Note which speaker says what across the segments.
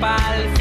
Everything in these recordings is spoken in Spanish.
Speaker 1: rompa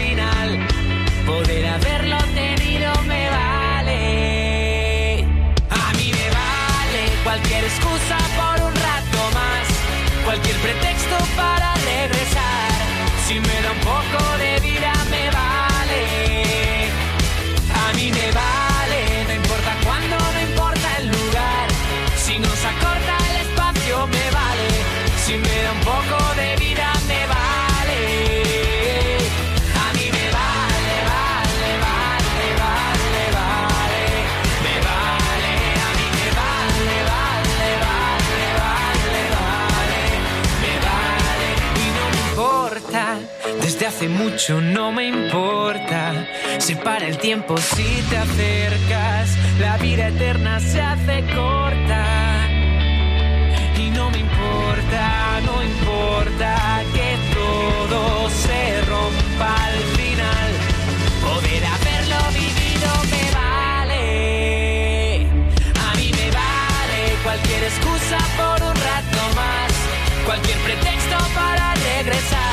Speaker 1: hace mucho no me importa. Se para el tiempo si te acercas. La vida eterna se hace corta. Y no me importa, no importa que todo se rompa al final. Poder haberlo vivido me vale. A mí me vale cualquier excusa por un rato más. Cualquier pretexto para regresar.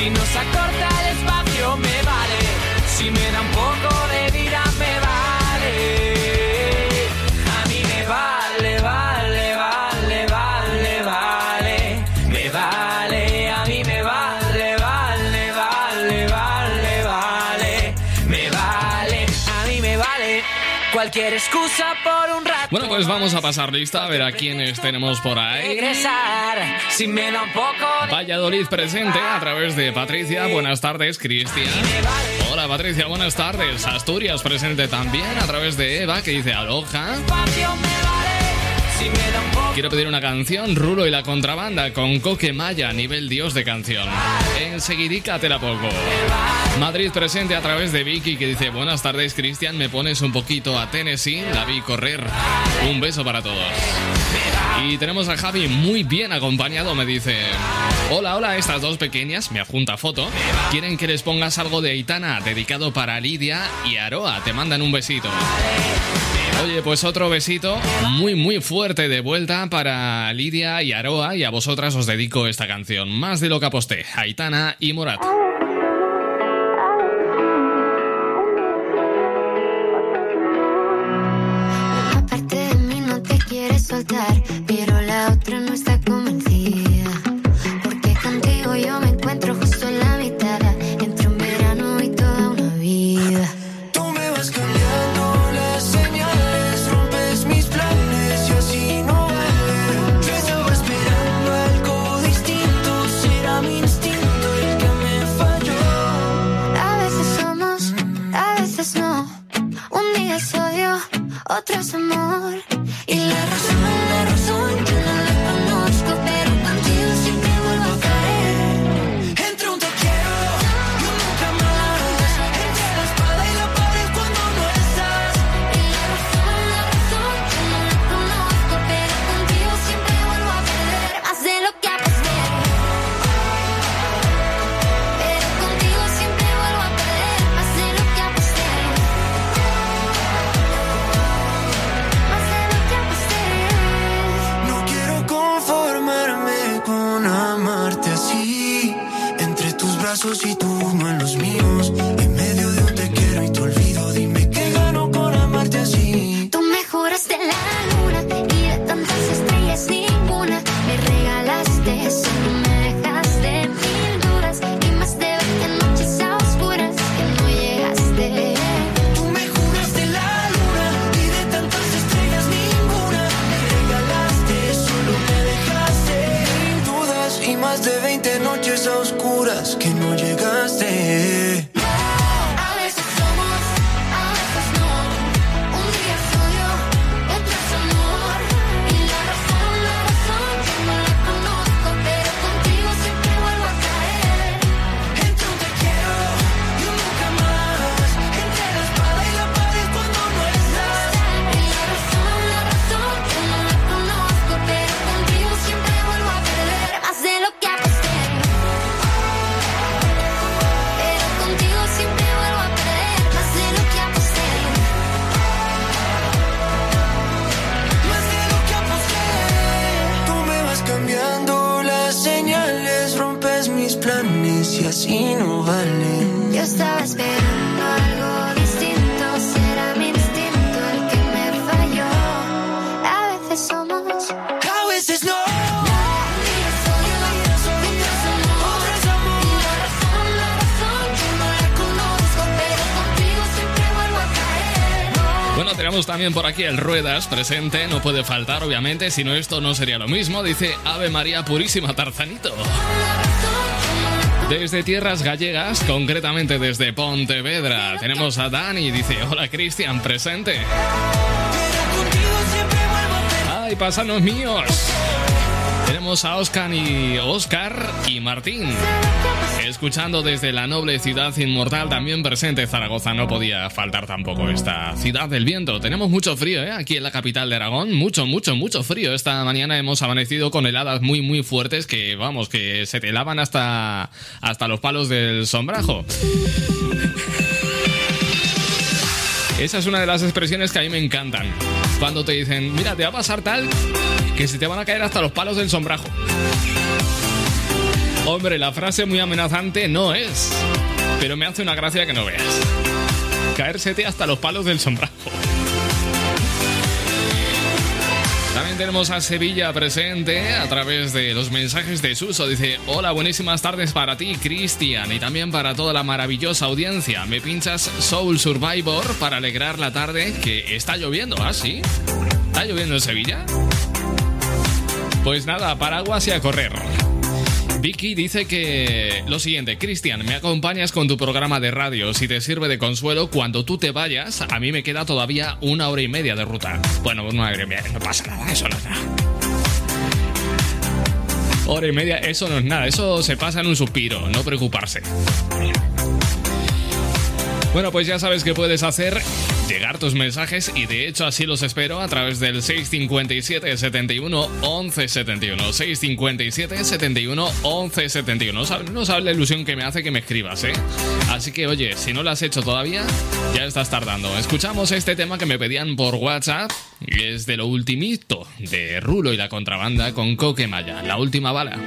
Speaker 1: Si nos acorta el espacio me vale. Si me da Cualquier excusa por un rato.
Speaker 2: Bueno, pues vamos a pasar lista a ver a quiénes tenemos por ahí.
Speaker 1: Regresar, si me da un poco de
Speaker 2: Valladolid presente a través de Patricia. Buenas tardes, Cristian. Hola, Patricia, buenas tardes. Asturias presente también a través de Eva, que dice aloja.
Speaker 1: espacio me vale. Si me da un poco
Speaker 2: Quiero pedir una canción, Rulo y la contrabanda, con Coque Maya, nivel dios de canción. Enseguidica te la pongo. Madrid presente a través de Vicky, que dice, buenas tardes, Cristian, me pones un poquito a Tennessee, la vi correr. Un beso para todos. Y tenemos a Javi muy bien acompañado, me dice, hola, hola, estas dos pequeñas, me adjunta foto, quieren que les pongas algo de Aitana, dedicado para Lidia y Aroa, te mandan un besito. Oye, pues otro besito muy muy fuerte de vuelta para Lidia y Aroa y a vosotras os dedico esta canción. Más de lo que aposté, Aitana y Morat.
Speaker 3: Pero otro es
Speaker 2: también por aquí el Ruedas presente, no puede faltar, obviamente, si no esto no sería lo mismo, dice Ave María Purísima Tarzanito. Desde tierras gallegas, concretamente desde Pontevedra, tenemos a Dani, dice, hola Cristian, presente. ¡Ay, pasanos míos! A Oscar y Oscar y Martín. Escuchando desde la noble ciudad inmortal, también presente Zaragoza, no podía faltar tampoco esta ciudad del viento. Tenemos mucho frío, ¿eh? Aquí en la capital de Aragón, mucho, mucho, mucho frío. Esta mañana hemos amanecido con heladas muy, muy fuertes que, vamos, que se te helaban hasta, hasta los palos del sombrajo. Esa es una de las expresiones que a mí me encantan. Cuando te dicen, mira, te va a pasar tal que se te van a caer hasta los palos del sombrajo. Hombre, la frase muy amenazante no es, pero me hace una gracia que no veas. Caérsete hasta los palos del sombrajo. Tenemos a Sevilla presente a través de los mensajes de Suso. Dice, hola, buenísimas tardes para ti, Cristian, y también para toda la maravillosa audiencia. Me pinchas Soul Survivor para alegrar la tarde que está lloviendo, ¿ah, sí? ¿Está lloviendo en Sevilla? Pues nada, paraguas y a correr. Vicky dice que lo siguiente, Cristian, me acompañas con tu programa de radio. Si te sirve de consuelo, cuando tú te vayas, a mí me queda todavía una hora y media de ruta. Bueno, hora y media, no pasa nada, eso no es nada. Hora y media, eso no es nada, eso se pasa en un suspiro, no preocuparse. Bueno, pues ya sabes que puedes hacer llegar tus mensajes y de hecho así los espero a través del 657 71 11 71. 657 71 11 71. No sabes la ilusión que me hace que me escribas, ¿eh? Así que oye, si no lo has hecho todavía, ya estás tardando. Escuchamos este tema que me pedían por WhatsApp y es de lo ultimito de Rulo y la contrabanda con Coquemaya, la última bala.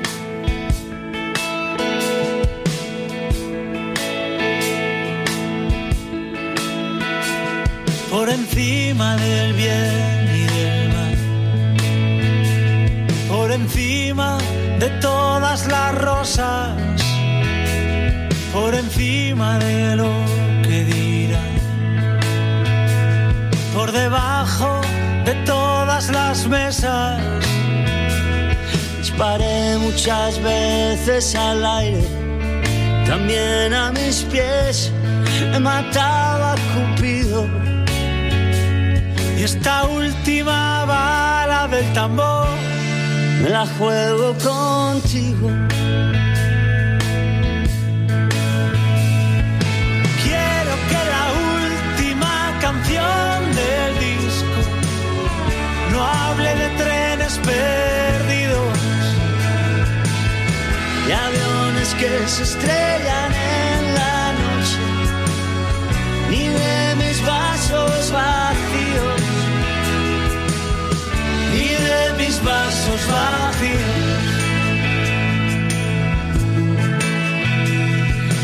Speaker 4: Por encima del bien y del mal, por encima de todas las rosas, por encima de lo que dirán, por debajo de todas las mesas. Disparé muchas veces al aire, también a mis pies. He matado a Cupido esta última bala del tambor me la juego contigo. Quiero que la última canción del disco no hable de trenes perdidos y aviones que se estrellan en la noche, ni de mis vasos vacíos mis vasos vacíos.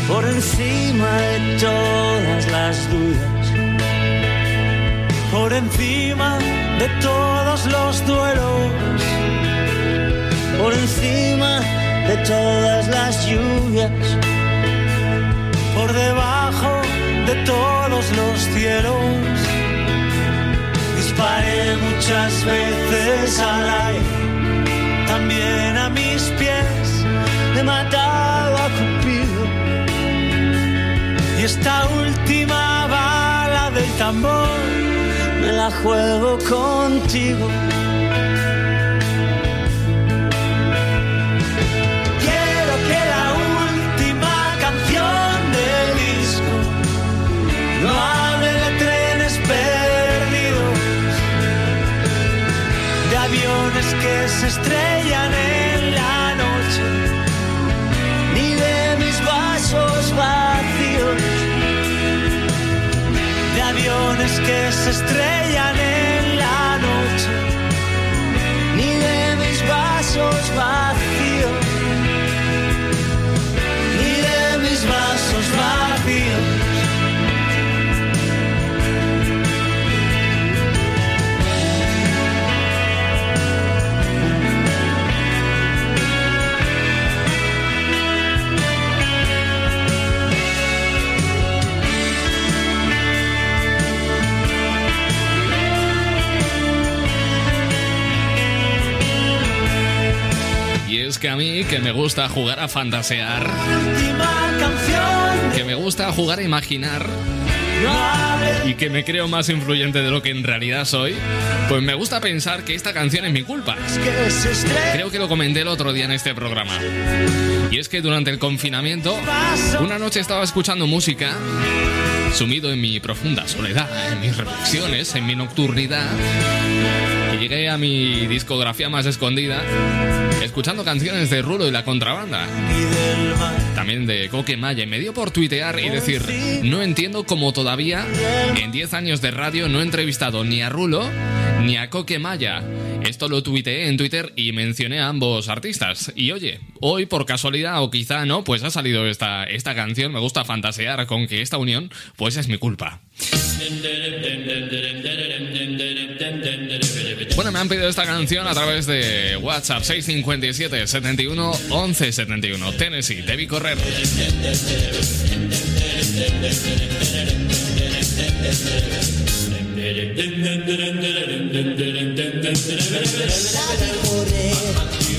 Speaker 4: Por encima de todas las dudas, por encima de todos los duelos, por encima de todas las lluvias, por debajo de todos los cielos disparé muchas veces al aire, también a mis pies he matado a Cupido. Y esta última bala del tambor me la juego contigo. Quiero que la última canción del disco aviones que se estrellan en la noche, ni de mis vasos vacíos, de aviones que se estrellan en la noche, ni de mis vasos vacíos,
Speaker 2: que me gusta jugar a fantasear, que me gusta jugar a imaginar y que me creo más influyente de lo que en realidad soy, pues me gusta pensar que esta canción es mi culpa. Creo que lo comenté el otro día en este programa. Y es que durante el confinamiento, una noche estaba escuchando música, sumido en mi profunda soledad, en mis reflexiones, en mi nocturnidad, y llegué a mi discografía más escondida escuchando canciones de Rulo y la contrabanda. También de Coque Maya. Me dio por tuitear y decir, no entiendo cómo todavía en 10 años de radio no he entrevistado ni a Rulo ni a Coque Maya. Esto lo tuiteé en Twitter y mencioné a ambos artistas. Y oye, hoy por casualidad o quizá no, pues ha salido esta, esta canción. Me gusta fantasear con que esta unión pues es mi culpa. Bueno, me han pedido esta canción a través de WhatsApp 657 71 11 71. Tennessee, debí correr.
Speaker 5: correr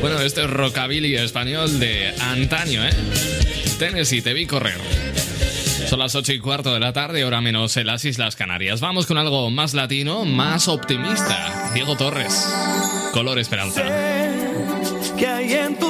Speaker 2: Bueno, este es rockabilly español de antaño, ¿eh? Tennessee, te vi correr. Son las 8 y cuarto de la tarde, hora menos en las Islas Canarias. Vamos con algo más latino, más optimista. Diego Torres, Color Esperanza.
Speaker 6: que hay en tus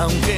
Speaker 6: aunque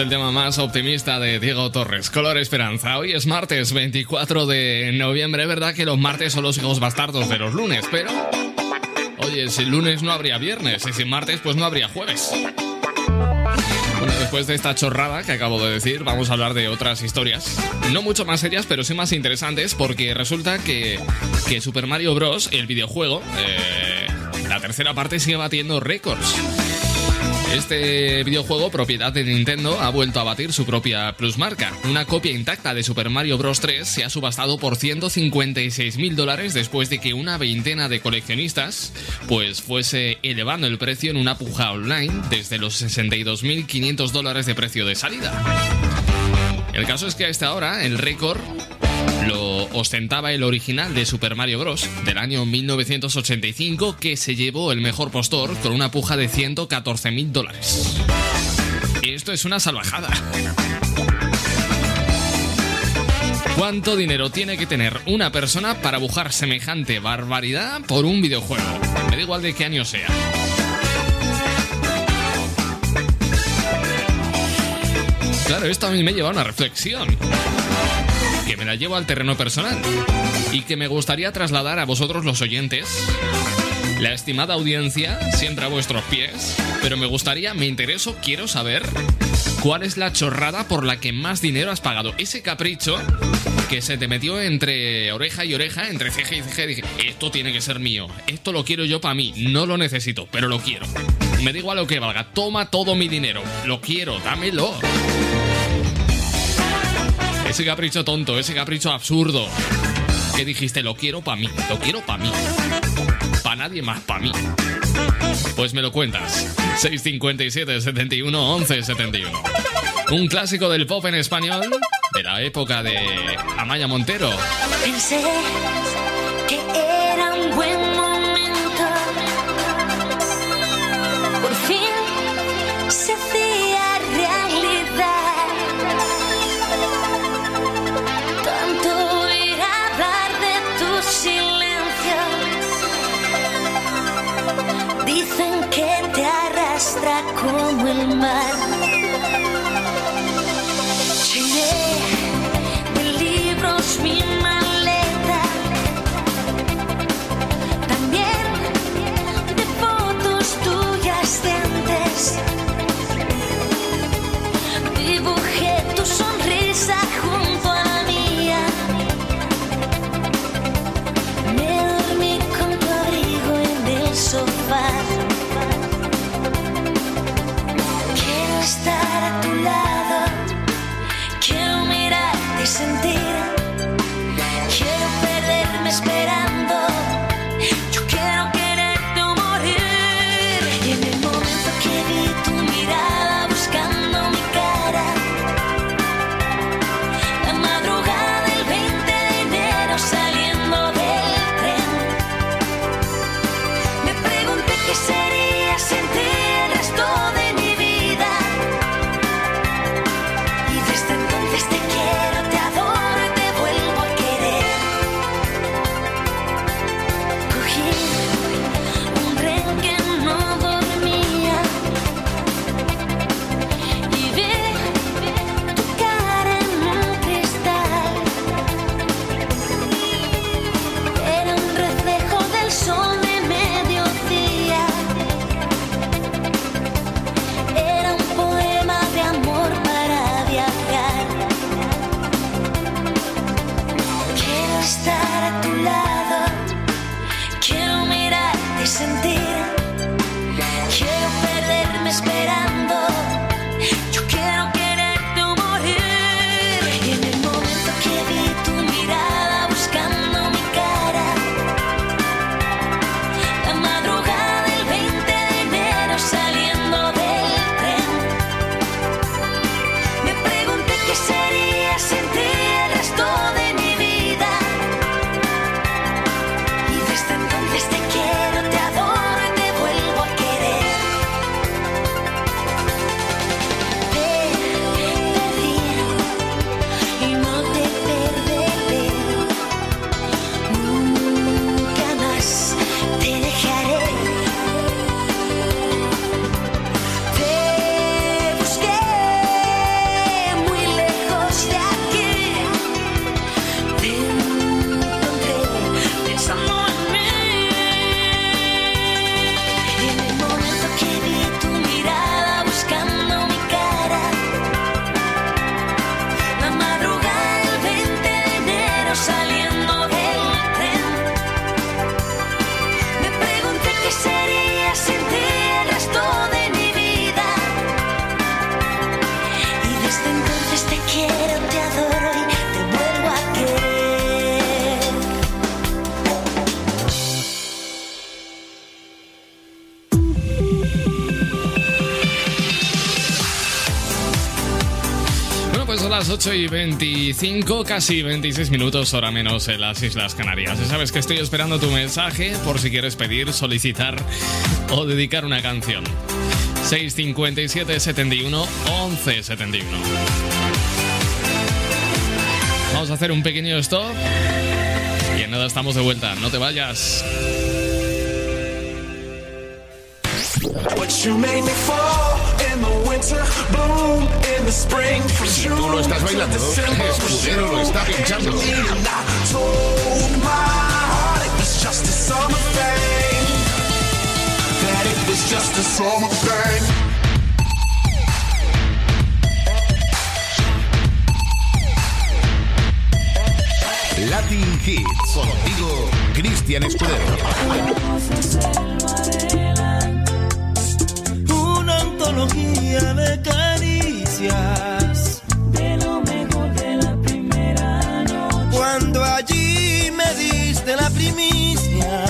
Speaker 6: el
Speaker 2: tema más optimista de Diego Torres, Color Esperanza. Hoy es martes 24 de noviembre. Es verdad que los martes son los hijos bastardos de los lunes, pero... Oye, si el lunes no habría viernes y sin martes pues no habría jueves. Bueno, después de esta chorrada que acabo de decir, vamos a hablar de otras historias. No mucho más serias, pero sí más interesantes, porque resulta que, que Super Mario Bros., el videojuego, eh, la tercera parte sigue batiendo récords. Este videojuego, propiedad de Nintendo, ha vuelto a batir su propia plusmarca. Una copia intacta de Super Mario Bros. 3 se ha subastado por 156 mil dólares después de que una veintena de coleccionistas pues fuese elevando el precio en una puja online desde los 62.500 dólares de precio de salida. El caso es que a esta hora el récord ostentaba el original de Super Mario Bros. del año 1985 que se llevó el mejor postor con una puja de 114 mil dólares. Esto es una salvajada. ¿Cuánto dinero tiene que tener una persona para bujar semejante barbaridad por un videojuego? Me da igual de qué año sea. Claro, esto a mí me lleva a una reflexión que me la llevo al terreno personal y que me gustaría trasladar a vosotros los oyentes, la estimada audiencia, siempre a vuestros pies, pero me gustaría, me intereso, quiero saber cuál es la chorrada por la que más dinero has pagado. Ese capricho que se te metió entre oreja y oreja, entre ceja y ceja, dije, esto tiene que ser mío, esto lo quiero yo para mí, no lo necesito, pero lo quiero. Me da igual lo que valga, toma todo mi dinero, lo quiero, dámelo. Ese capricho tonto, ese capricho absurdo. Que dijiste, lo quiero para mí, lo quiero para mí. Para nadie más, para mí. Pues me lo cuentas. 657 71 11
Speaker 7: Un clásico del pop en español de la época de Amaya Montero.
Speaker 8: con el
Speaker 7: mar. 8 y 25, casi 26 minutos, hora menos en las Islas Canarias. Ya sabes que estoy esperando tu mensaje por si quieres pedir, solicitar o dedicar una canción. 657 71 11 71. Vamos a hacer un pequeño stop y en nada estamos de vuelta. No te vayas.
Speaker 9: What you made me for?
Speaker 10: Si tú lo estás bailando, Escudero lo está pinchando. Latin Hits, contigo, Cristian Escudero
Speaker 4: antología de caricias.
Speaker 11: De lo mejor de la primera noche.
Speaker 4: Cuando allí me diste la primicia.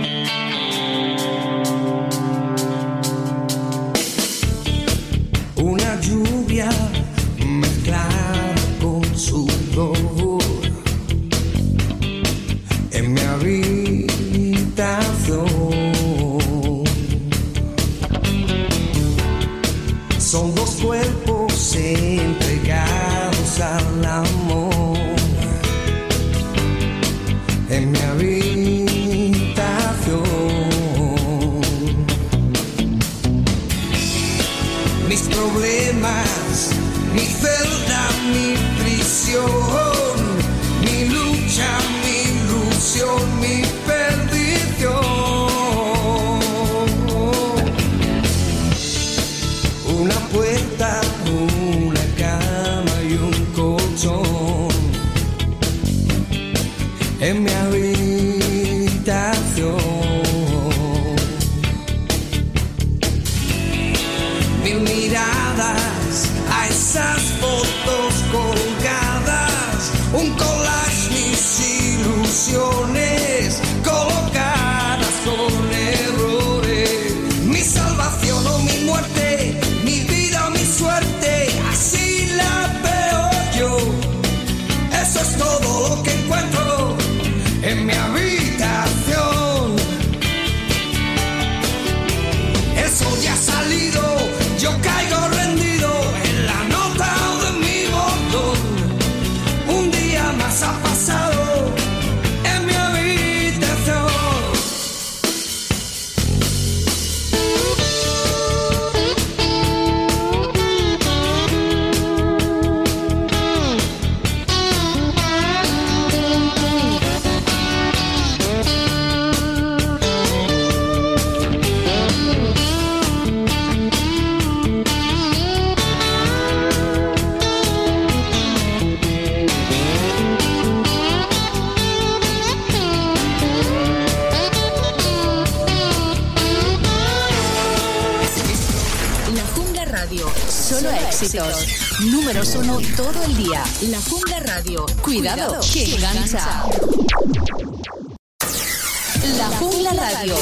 Speaker 12: Números uno todo el día. La Jungla Radio. Cuidado, que engancha. La Jungla Radio.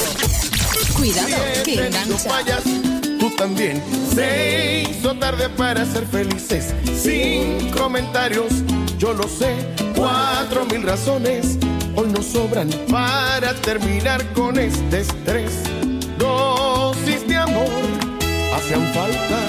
Speaker 12: Cuidado, que engancha.
Speaker 13: fallas, tú también. Se hizo tarde para ser felices. Sin comentarios, yo lo sé. Cuatro mil razones hoy nos sobran para terminar con este estrés. Dosis de amor hacían falta.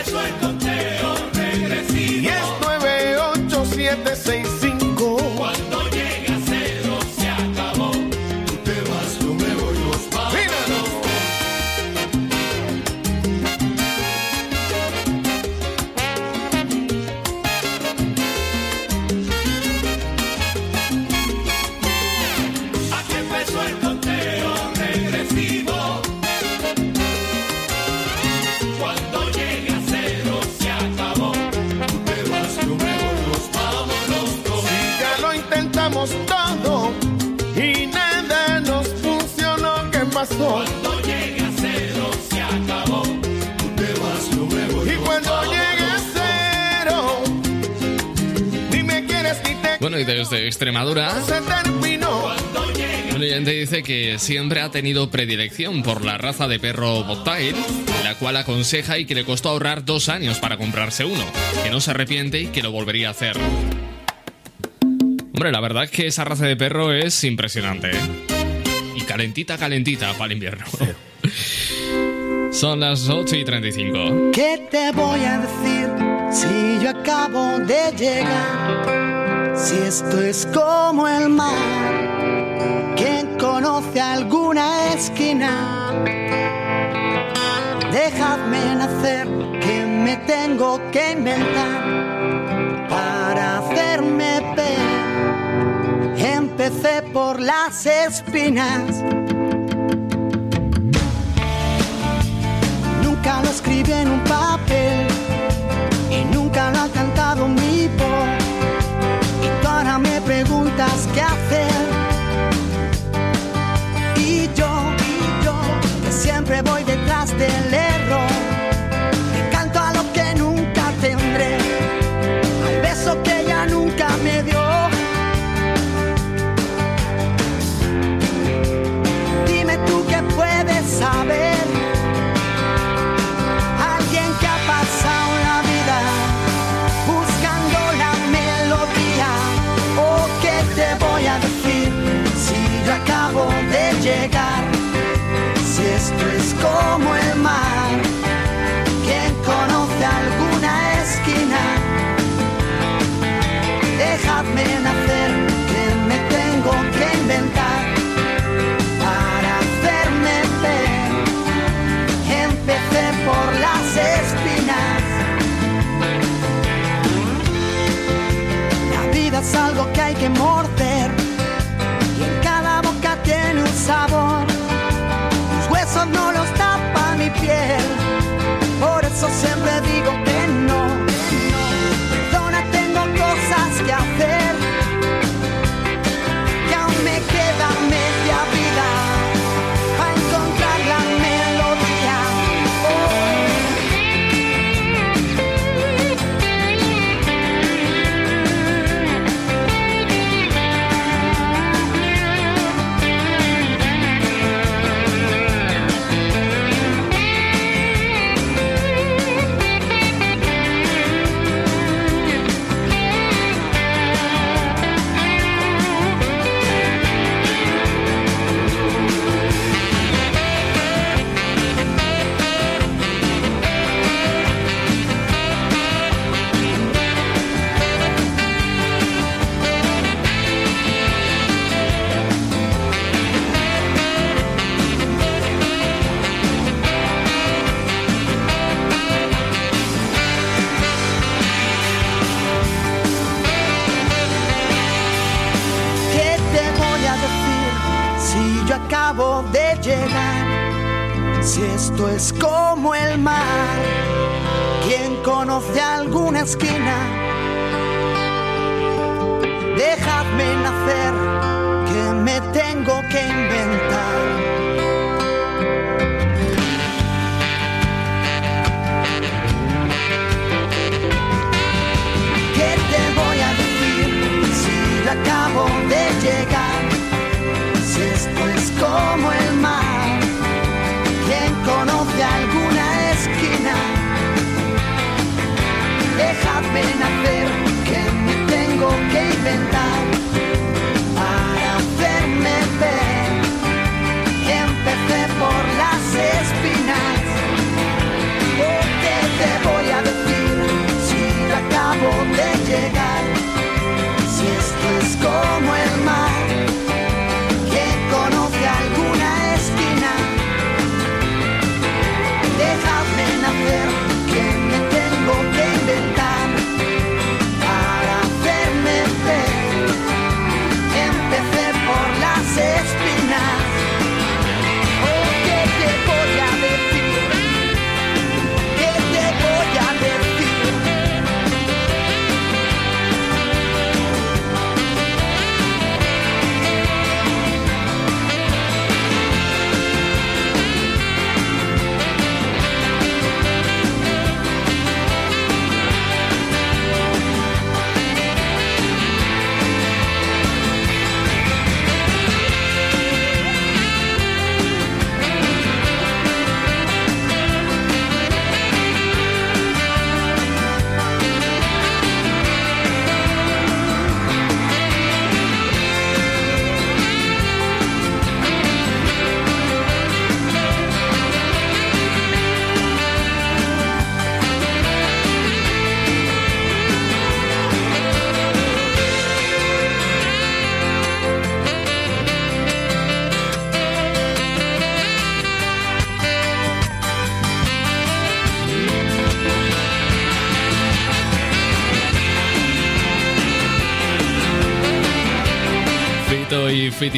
Speaker 2: siete seis Extremadura,
Speaker 9: se terminó.
Speaker 2: un oyente dice que siempre ha tenido predilección por la raza de perro Bobtail, la cual aconseja y que le costó ahorrar dos años para comprarse uno, que no se arrepiente y que lo volvería a hacer. Hombre, la verdad es que esa raza de perro es impresionante, ¿eh? Y calentita, calentita para el invierno. Son las 8 y 35.
Speaker 14: ¿Qué te voy a decir si yo acabo de llegar? Si esto es como el mar, ¿quién conoce alguna esquina? Dejadme nacer, que me tengo que inventar para hacerme ver. Empecé por las espinas. Nunca lo escribí en un papel qué hacer. Y yo, y yo, que siempre voy detrás del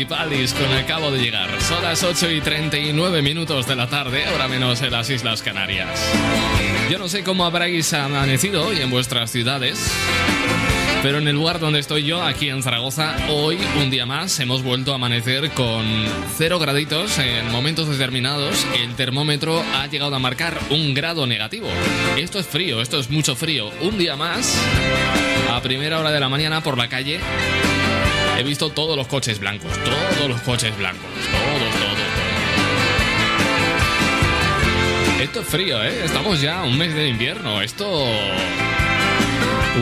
Speaker 14: y
Speaker 2: Fitipaldis con Acabo de llegar. Son las 8 y 39 minutos de la tarde, ahora menos en las Islas Canarias. Yo no sé cómo habráis amanecido hoy en vuestras ciudades. Pero en el lugar donde estoy yo, aquí en Zaragoza, hoy, un día más, hemos vuelto a amanecer con 0 graditos. En momentos determinados, el termómetro ha llegado a marcar un grado negativo. Esto es frío, esto es mucho frío. Un día más, a primera hora de la mañana por la calle, he visto todos los coches blancos, todos los coches blancos, todos, todos, todos. Esto es frío, ¿eh? Estamos ya un mes de invierno. Esto...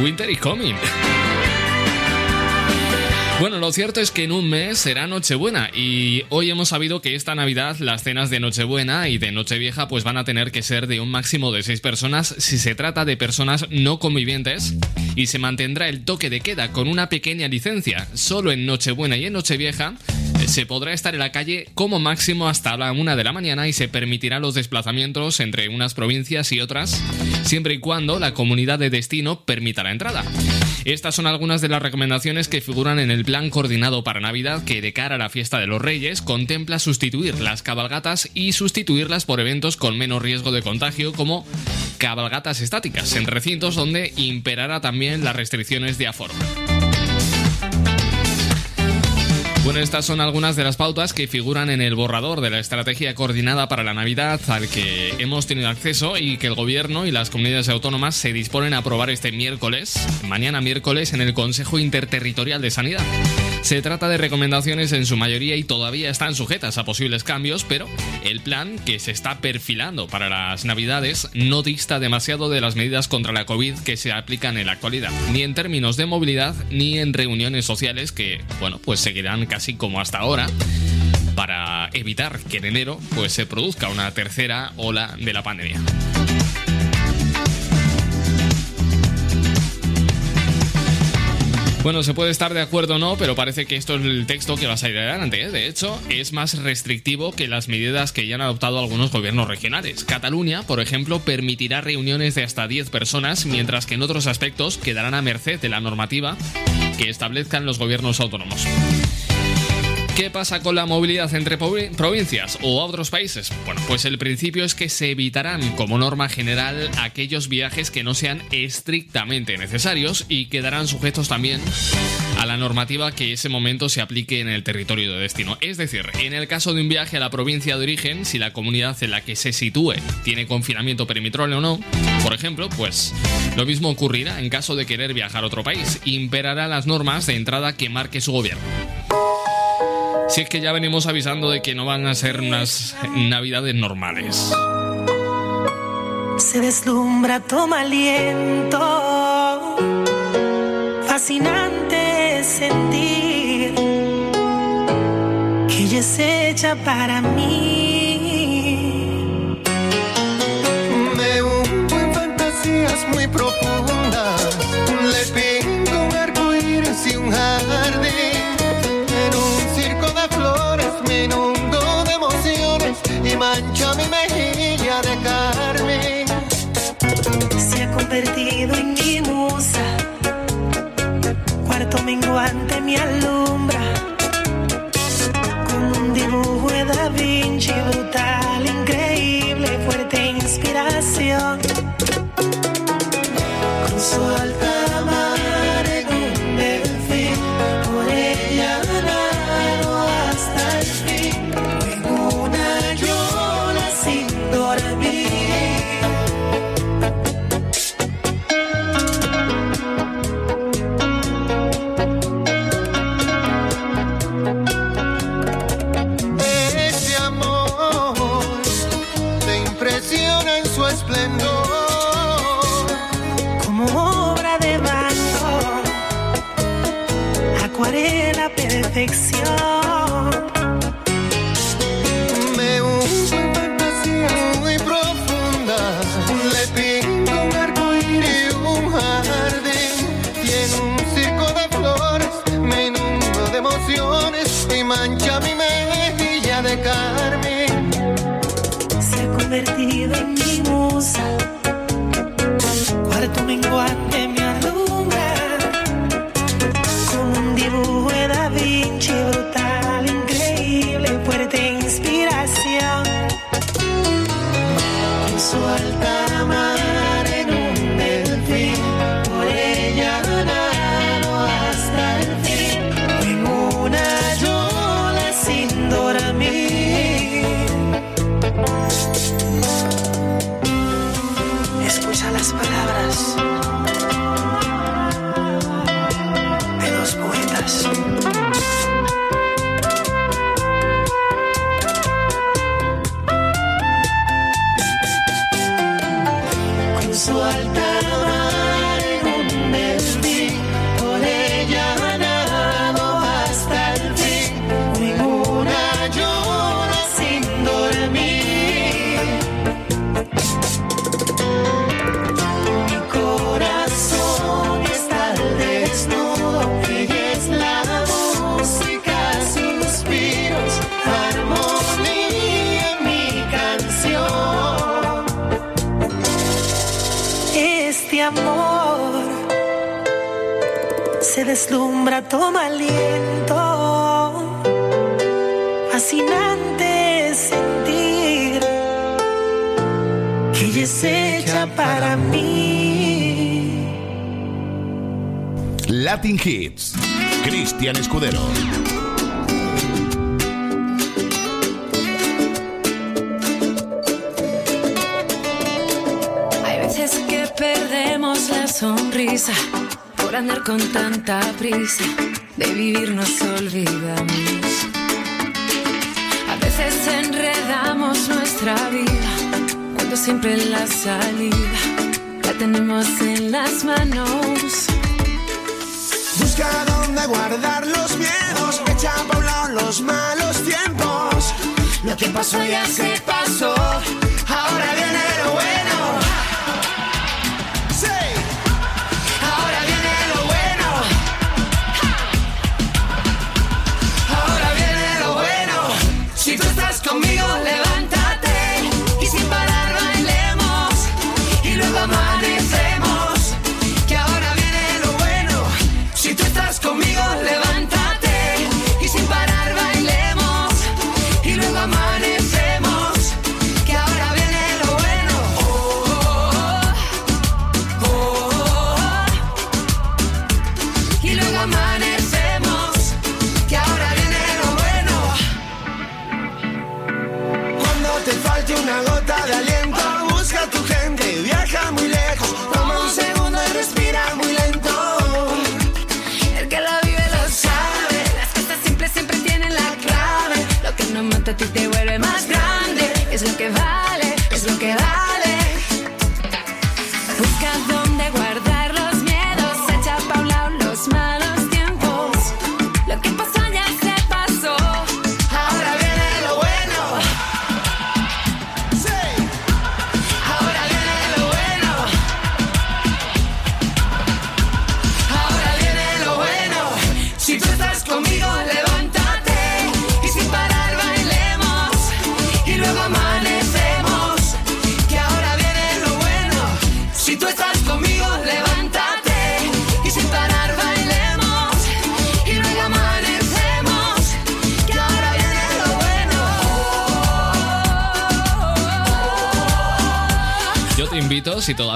Speaker 2: Winter is coming. Bueno, lo cierto es que en un mes será Nochebuena y hoy hemos sabido que esta Navidad las cenas de Nochebuena y de Nochevieja pues van a tener que ser de un máximo de seis personas si se trata de personas no convivientes y se mantendrá el toque de queda con una pequeña licencia. Solo en Nochebuena y en Nochevieja se podrá estar en la calle como máximo hasta la una de la mañana y se permitirá los desplazamientos entre unas provincias y otras siempre y cuando la comunidad de destino permita la entrada. Estas son algunas de las recomendaciones que figuran en el plan coordinado para Navidad que de cara a la fiesta de los Reyes contempla sustituir las cabalgatas y sustituirlas por eventos con menos riesgo de contagio como cabalgatas estáticas en recintos donde imperará también las restricciones de aforo. Bueno, estas son algunas de las pautas que figuran en el borrador de la estrategia coordinada para la Navidad al que hemos tenido acceso y que el gobierno y las comunidades autónomas se disponen a aprobar este miércoles, mañana miércoles, en el Consejo Interterritorial de Sanidad. Se trata de recomendaciones en su mayoría y todavía están sujetas a posibles cambios, pero el plan que se está perfilando para las Navidades no dista demasiado de las medidas contra la COVID que se aplican en la actualidad, ni en términos de movilidad ni en reuniones sociales que, bueno, pues seguirán casi como hasta ahora para evitar que en enero pues se produzca una tercera ola de la pandemia. Bueno, se puede estar de acuerdo o no, pero parece que esto es el texto que va a salir adelante. ¿eh? De hecho, es más restrictivo que las medidas que ya han adoptado algunos gobiernos regionales. Cataluña, por ejemplo, permitirá reuniones de hasta 10 personas, mientras que en otros aspectos quedarán a merced de la normativa que establezcan los gobiernos autónomos. ¿Qué pasa con la movilidad entre provincias o a otros países? Bueno, pues el principio es que se evitarán como norma general aquellos viajes que no sean estrictamente necesarios y quedarán sujetos también a la normativa que ese momento se aplique en el territorio de destino. Es decir, en el caso de un viaje a la provincia de origen, si la comunidad en la que se sitúe tiene confinamiento perimetral o no, por ejemplo, pues lo mismo ocurrirá en caso de querer viajar a otro país. Imperará las normas de entrada que marque su gobierno. Si es que ya venimos avisando de que no van a ser unas navidades normales.
Speaker 15: Se deslumbra, toma aliento. Fascinante sentir que ella es hecha para mí.
Speaker 16: Y mancho mi mejilla de carmín.
Speaker 15: Se ha convertido en mi musa. Cuarto menguante me alumbra. Como un dibujo de Da Vinci, brutal, increíble, fuerte inspiración. Con su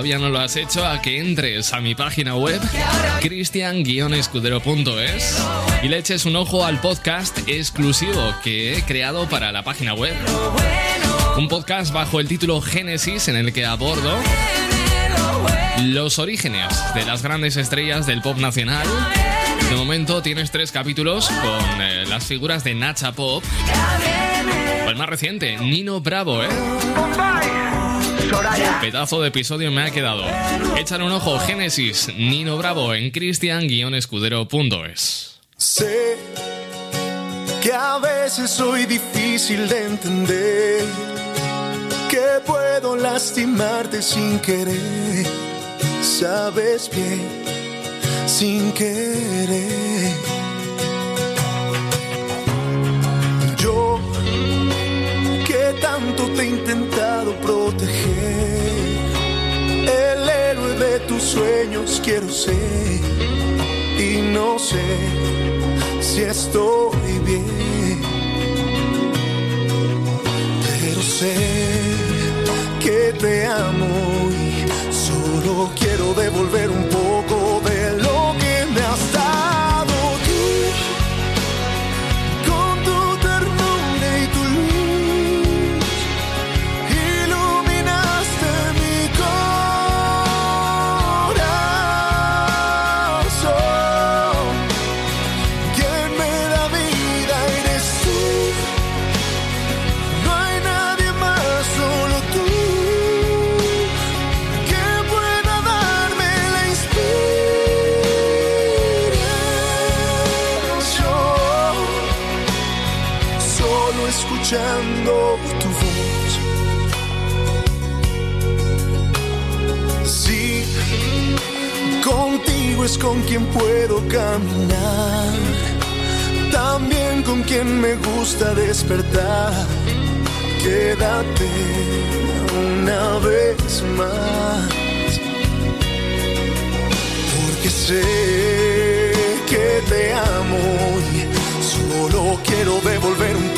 Speaker 2: todavía no lo has hecho, a que entres a mi página web cristian-escudero.es y le eches un ojo al podcast exclusivo que he creado para la página web. Un podcast bajo el título Génesis en el que abordo los orígenes de las grandes estrellas del pop nacional. De momento tienes tres capítulos con eh, las figuras de Nacha Pop. O el más reciente, Nino Bravo, ¿eh? Pedazo de episodio me ha quedado. Échale un ojo, Génesis, Nino Bravo en cristian-escudero.es.
Speaker 17: Sé que a veces soy difícil de entender, que puedo lastimarte sin querer, sabes bien, sin querer. Tanto te he intentado proteger, el héroe de tus sueños quiero ser. Y no sé si estoy bien, pero sé que te amo y solo quiero devolver un poco con quien puedo caminar, también con quien me gusta despertar. Quédate una vez más, porque sé que te amo y solo quiero devolver un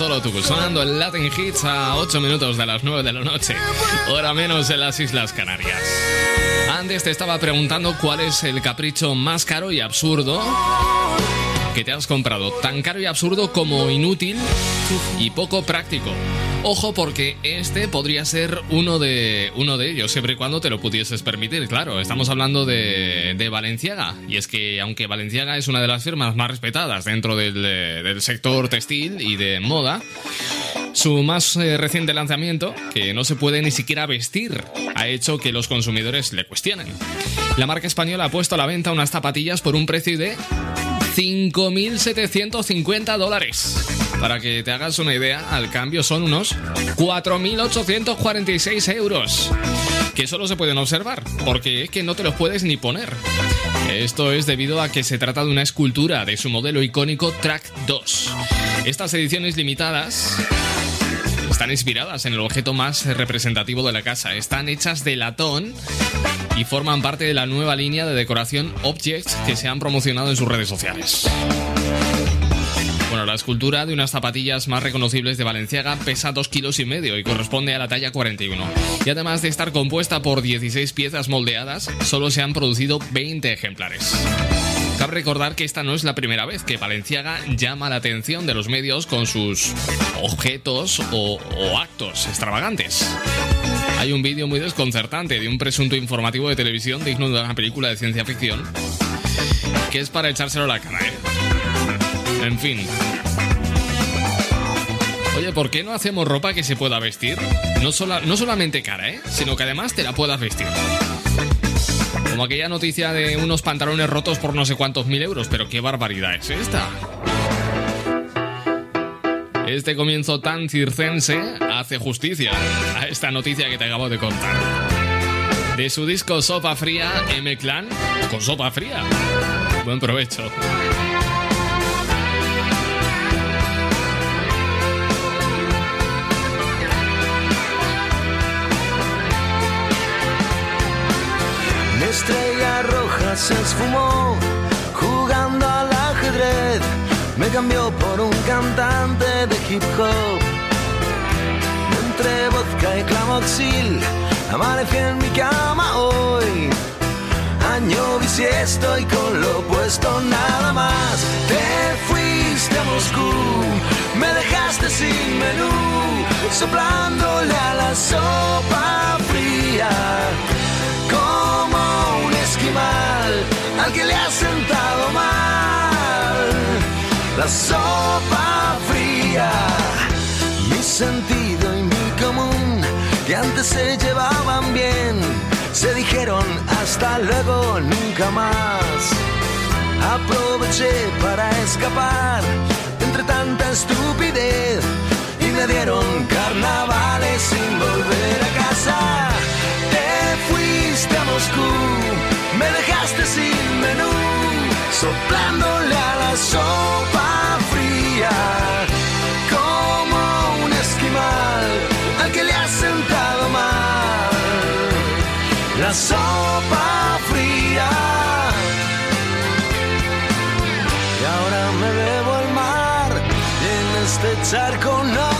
Speaker 17: solo tú,
Speaker 2: sonando el Latin Hits a 8 minutos de las 9 de la noche, hora menos en las Islas Canarias. Antes te estaba preguntando cuál es el capricho más caro y absurdo que te has comprado, tan caro y absurdo como inútil y poco práctico. Ojo porque este podría ser uno de, uno de ellos, siempre y cuando te lo pudieses permitir, claro. Estamos hablando de, de Valenciaga. Y es que aunque Valenciaga es una de las firmas más respetadas dentro del, eh, sector textil y de moda, su más eh, reciente lanzamiento, que no se puede ni siquiera vestir, ha hecho que los consumidores le cuestionen. La marca española ha puesto a la venta unas zapatillas por un precio de 5.750 dólares. Para que te hagas una idea, al cambio son unos 4.846 euros. Que solo se pueden observar, porque es que no te los puedes ni poner. Esto es debido a que se trata de una escultura de su modelo icónico Track 2. Estas ediciones limitadas están inspiradas en el objeto más representativo de la casa. Están hechas de latón y forman parte de la nueva línea de decoración Objects que se han promocionado en sus redes sociales. Bueno, la escultura de unas zapatillas más reconocibles de Valenciaga pesa 2 kilos y medio y corresponde a la talla 41. Y además de estar compuesta por 16 piezas moldeadas, solo se han producido 20 ejemplares. Cabe recordar que esta no es la primera vez que Valenciaga llama la atención de los medios con sus objetos o, o actos extravagantes. Hay un vídeo muy desconcertante de un presunto informativo de televisión digno de una película de ciencia ficción que es para echárselo a la cara, ¿eh? En fin. Oye, ¿por qué no hacemos ropa que se pueda vestir? No, sola- no solamente cara, ¿eh? Sino que además te la puedas vestir. Como aquella noticia de unos pantalones rotos por no sé cuántos mil euros, pero qué barbaridad es esta. Este comienzo tan circense hace justicia a esta noticia que te acabo de contar. De su disco Sopa Fría, M Clan, con sopa fría. Buen provecho.
Speaker 6: Estrella roja se esfumó jugando al ajedrez. Me cambió por un cantante de hip hop. Entre vodka y clamoxil, amanecí en mi cama hoy. Año bisiesto y con lo puesto nada más. Te fuiste a Moscú, me dejaste sin menú, soplándole a la sopa fría esquimal al que le ha sentado mal la sopa fría. Mi sentido y mi común, que antes se llevaban bien, se dijeron hasta luego, nunca más. Aproveché para escapar entre tanta estupidez y me dieron carnavales sin volver a casa. Te fuiste a Moscú, me dejaste sin menú, soplándole a la sopa fría, como un esquimal al que le ha sentado mal. La sopa fría. Y ahora me bebo al mar en este charco no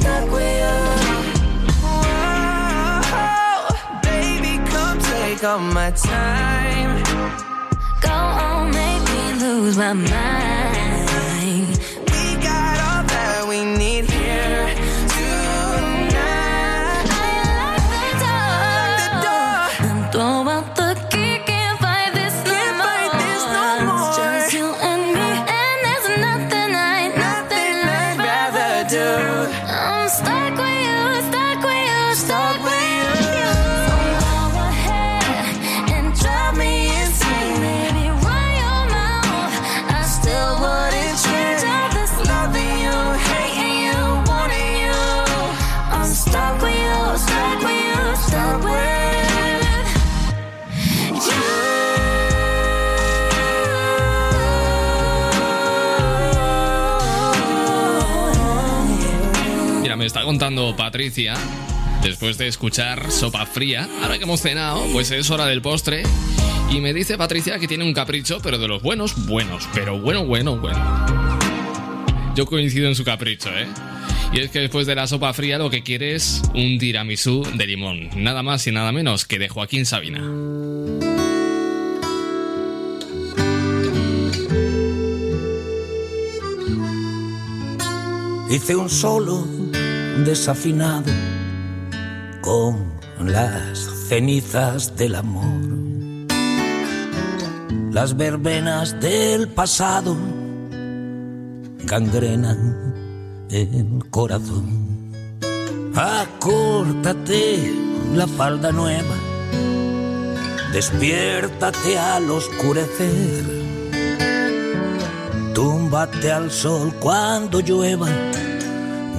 Speaker 7: stuck with you. Whoa, oh, baby, come take all my time.
Speaker 18: Go on, make me lose my mind.
Speaker 7: We got all that we need
Speaker 2: Patricia, después de escuchar Sopa Fría, ahora que hemos cenado, pues es hora del postre. Y me dice Patricia que tiene un capricho, pero de los buenos, buenos, pero bueno, bueno, bueno. Yo coincido en su capricho, ¿eh? Y es que después de la sopa fría lo que quiere es un tiramisú de limón, nada más y nada menos que de Joaquín Sabina.
Speaker 19: Hice un solo desafinado con las cenizas del amor. Las verbenas del pasado gangrenan el corazón. Acórtate la falda nueva, despiértate al oscurecer. Túmbate al sol cuando llueva,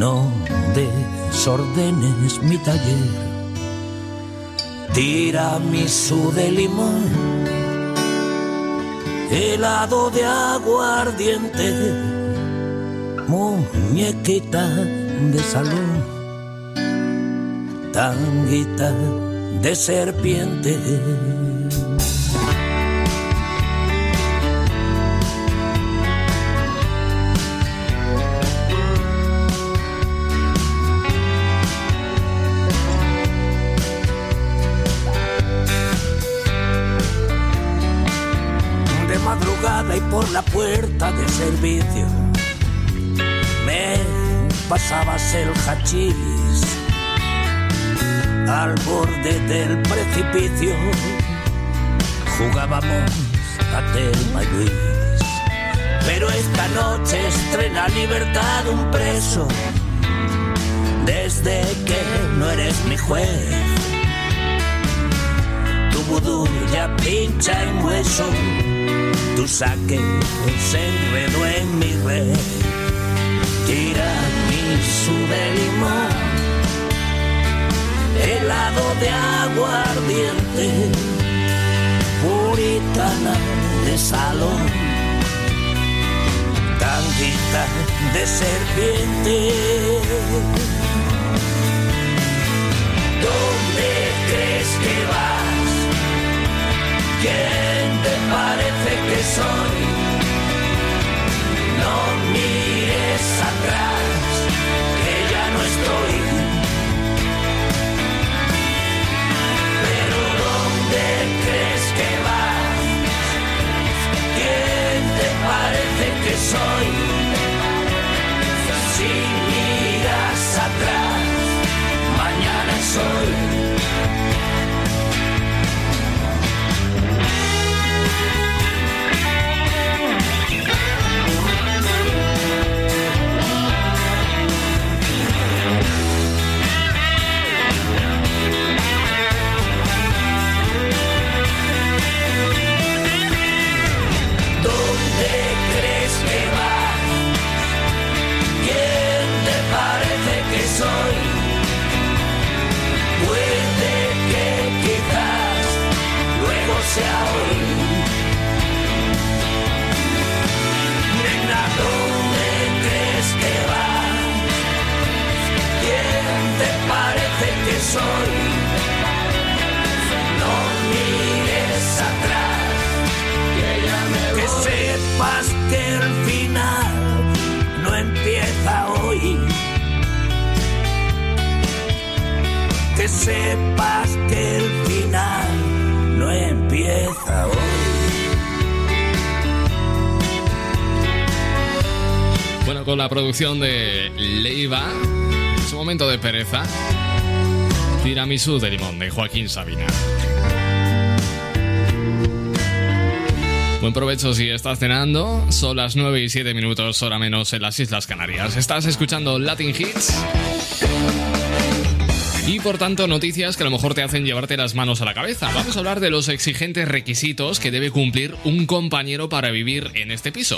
Speaker 19: no desordenes mi taller. Tiramisú de limón, helado de aguardiente, muñequita de salón, tanguita de serpiente. Puerta de servicio. Me pasabas el hachís al borde del precipicio. Jugábamos a Telma Luis. Pero esta noche estrena libertad un preso. Desde que no eres mi juez. Tu vudú ya pincha en hueso tu saque se enredó en mi red. Tiramisú de limón, helado de aguardiente, puritana de salón, tanguita de serpiente. ¿Dónde crees que vas? ¿Quién te parece que soy? No mires atrás, que ya no estoy. Pero ¿dónde crees que vas? ¿Quién te parece que soy? soy. No mires atrás, que. Que sepas que el final no empieza hoy. Que sepas que el final no empieza hoy.
Speaker 2: Bueno, con la producción de Leiva, su momento de pereza. Tiramisú de limón de Joaquín Sabina. Buen provecho si estás cenando. Son las 9 y 7 minutos, hora menos en las Islas Canarias. Estás escuchando Latin Hits. Y por tanto, noticias que a lo mejor te hacen llevarte las manos a la cabeza. Vamos a hablar de los exigentes requisitos que debe cumplir un compañero para vivir en este piso.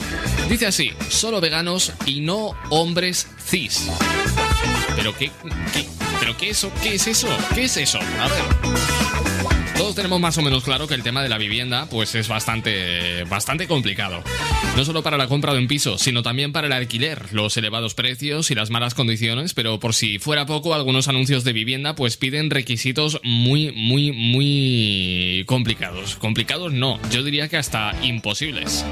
Speaker 2: Dice así, solo veganos y no hombres cis. ¿Pero qué, qué- ¿Pero qué, eso, qué es eso? ¿Qué es eso? A ver. Todos tenemos más o menos claro que el tema de la vivienda pues es bastante, bastante complicado. No solo para la compra de un piso, sino también para el alquiler, los elevados precios y las malas condiciones, pero por si fuera poco, algunos anuncios de vivienda pues piden requisitos muy, muy, muy complicados. Complicados no, yo diría que hasta imposibles.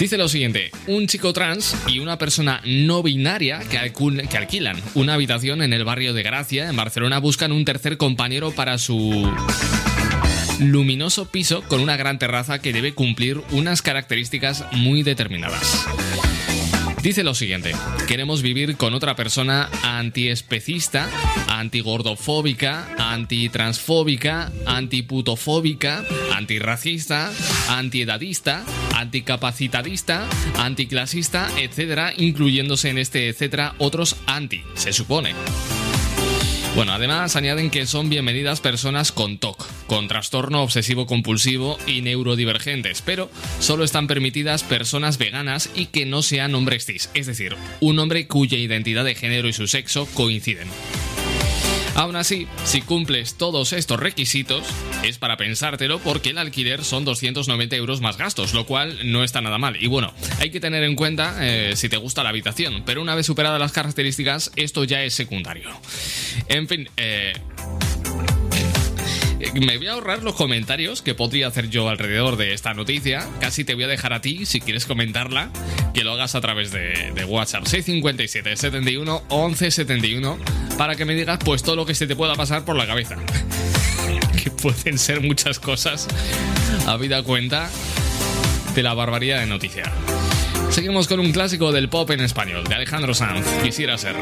Speaker 2: Dice lo siguiente, un chico trans y una persona no binaria que, alquilan una habitación en el barrio de Gracia, en Barcelona, buscan un tercer compañero para su luminoso piso con una gran terraza que debe cumplir unas características muy determinadas. Dice lo siguiente, queremos vivir con otra persona antiespecista, antigordofóbica, antitransfóbica, antiputofóbica, antirracista, antiedadista, anticapacitadista, anticlasista, etcétera, incluyéndose en este etcétera otros anti, se supone. Bueno, además añaden que son bienvenidas personas con TOC, con trastorno obsesivo compulsivo y neurodivergentes, pero solo están permitidas personas veganas y que no sean hombres cis, es decir, un hombre cuya identidad de género y su sexo coinciden. Aún así, si cumples todos estos requisitos, es para pensártelo porque el alquiler son 290 euros más gastos, lo cual no está nada mal. Y bueno, hay que tener en cuenta eh, si te gusta la habitación, pero una vez superadas las características, esto ya es secundario. En fin, eh, me voy a ahorrar los comentarios que podría hacer yo alrededor de esta noticia. Casi te voy a dejar a ti, si quieres comentarla, que lo hagas a través de, WhatsApp 657 71 11 71 para que me digas pues todo lo que se te pueda pasar por la cabeza. que pueden ser muchas cosas, habida cuenta de la barbaridad de noticia. Seguimos con un clásico del pop en español, de Alejandro Sanz. Quisiera ser.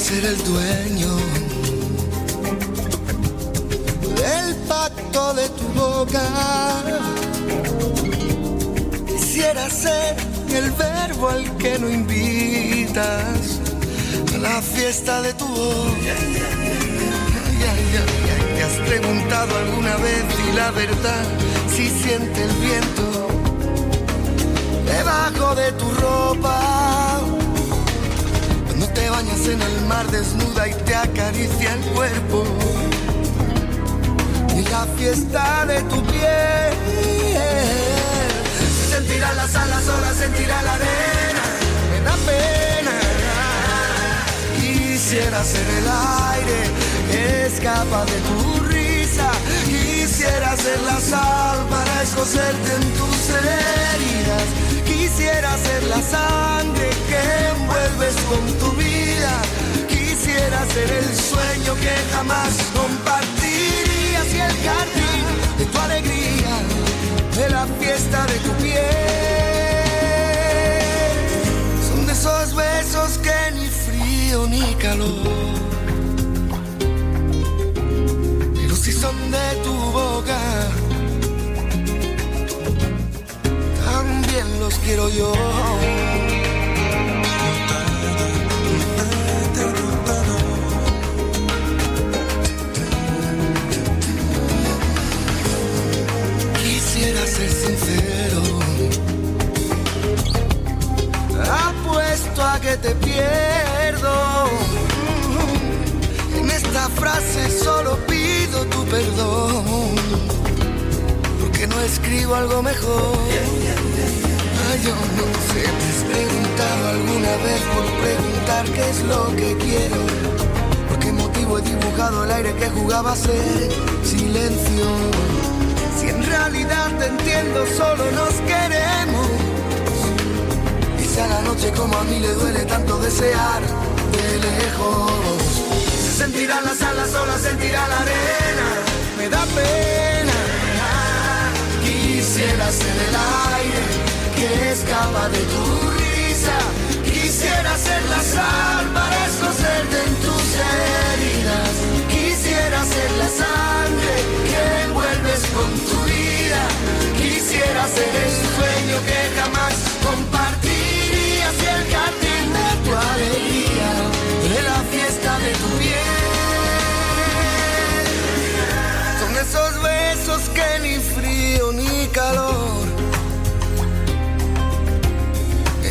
Speaker 13: Ser el dueño del pacto de tu boca. Quisiera ser el verbo al que no invitas a la fiesta de tu voz. ¿Te has preguntado alguna vez y la verdad si siente el viento debajo de tu ropa? Cuando te bañas en el mar desnuda y te acaricia el cuerpo. Y la fiesta de tu piel. Se sentirá las alas, sola sentirá la arena. Me da pena. Quisiera ser el aire escapa de tu risa. Quisiera ser la sal para escocerte en tus heridas. Quisiera ser la sangre que envuelves con tu vida. Quisiera ser el sueño que jamás compartirías y el jardín de tu alegría, de la fiesta de tu piel. Son de esos besos que ni frío ni calor, pero si son de tu boca. También los quiero yo. Quisiera ser sincero. Apuesto a que te pierdo en esta frase, solo pido tu perdón. Porque no escribo algo mejor. Yo no sé, te has preguntado alguna vez por preguntar qué es lo que quiero. ¿Por qué motivo he dibujado el aire que jugaba a ser silencio? Si en realidad te entiendo, solo nos queremos. Quizá la noche como a mí le duele tanto desear de lejos. Se sentirán las alas solas, sentirá la arena. Me da pena. Quisiera ser el aire que escapa de tu risa. Quisiera ser la sal para escocerte en tus heridas. Quisiera ser la sangre que envuelves con tu vida. Quisiera ser el sueño que jamás compartirías y el jardín de tu alegría, de la fiesta de tu piel. Son esos besos que ni frío ni calor,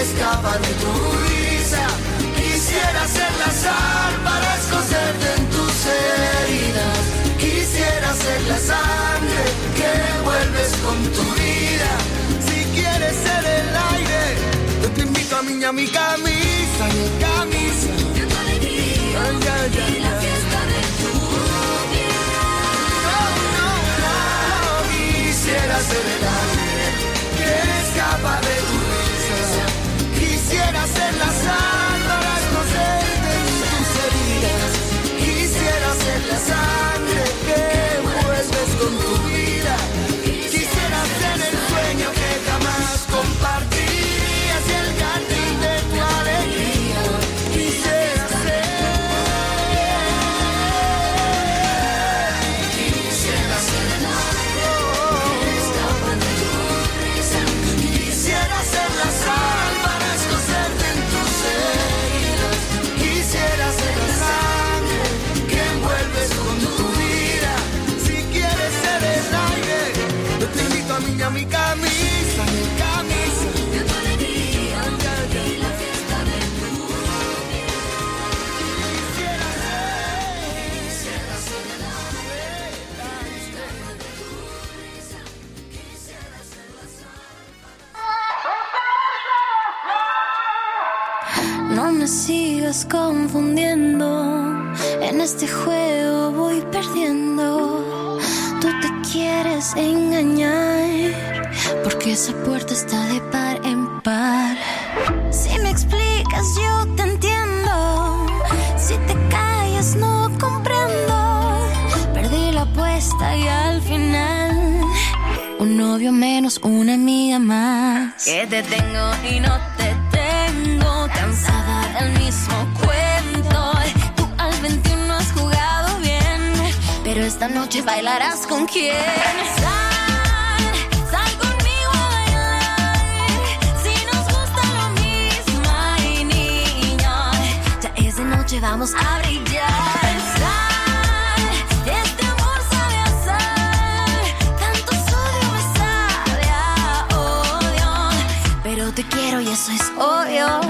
Speaker 13: que escapa de tu risa. Quisiera ser la sal para escocerte en tus heridas. Quisiera ser la sangre que envuelves con tu vida. Si quieres ser el aire, yo te invito a mí a mi camisa, mi
Speaker 7: confundiendo. En este juego voy perdiendo. Tú te quieres engañar. Porque esa puerta está de par en par. Si me explicas, yo te entiendo. Si te callas, no comprendo. Perdí la apuesta y al final. Un novio menos, una amiga más. Que te tengo y no te. Cansada del mismo cuento. Tú al 21 has jugado bien. Pero esta noche bailarás con quién. Sal, sal conmigo a bailar. Si nos gusta lo mismo, ay niño. Ya es de noche, vamos a brillar. Este amor sabe. Tanto sodio odio. Pero te quiero y eso es obvio.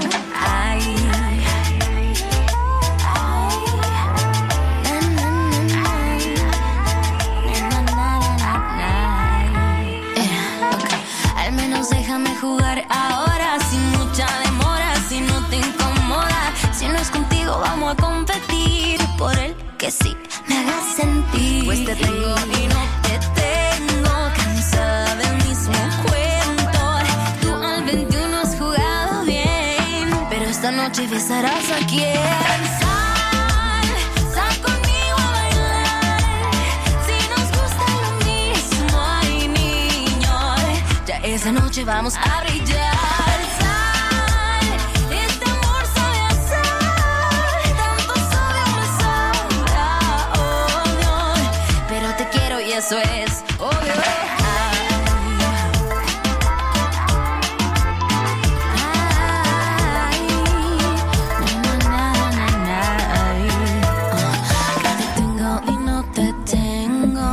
Speaker 7: sí me hagas sentir. Pues te tengo y no te tengo cansada del mismo cuento. Tú al 21 has jugado bien, pero esta noche besarás a quien.
Speaker 20: Esa noche vamos a brillar. eso es obvio. Ay, na, na, na, te tengo y no te tengo.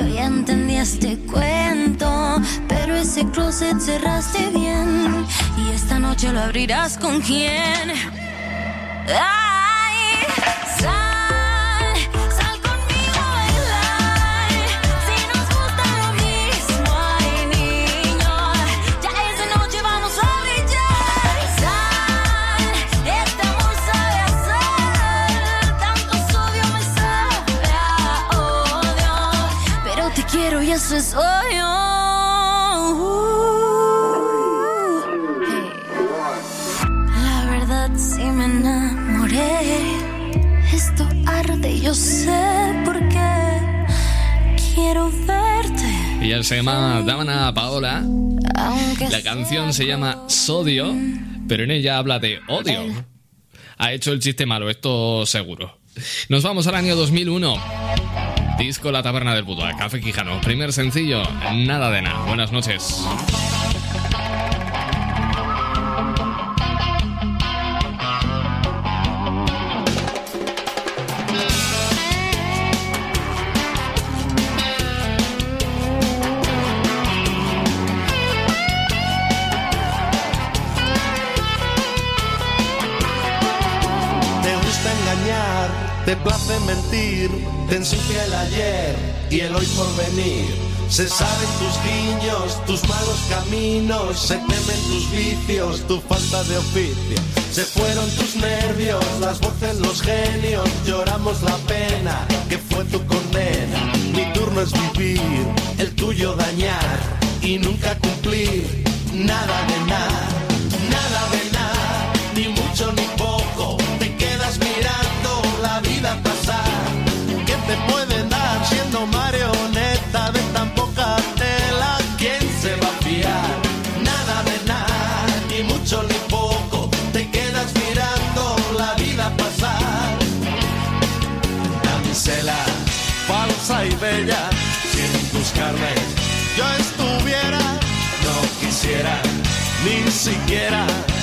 Speaker 20: Yo ya entendí este cuento, pero ese closet cerraste bien. Y esta noche lo abrirás con quién.
Speaker 2: ¡Ah! se llama Dana Paola. La canción se llama Sodio, pero en ella habla de odio. Ha hecho el chiste malo, esto seguro. Nos vamos al año 2001. Disco La Taberna del Buda, Café Quijano. Primer sencillo, nada de nada. Buenas noches.
Speaker 6: te ensucia el ayer y el hoy por venir. Se saben tus guiños, tus malos caminos, se temen tus vicios, tu falta de oficio. Se fueron tus nervios, las voces, los genios, lloramos la pena que fue tu condena. Mi turno es vivir, el tuyo dañar y nunca cumplir nada de nada. siquiera.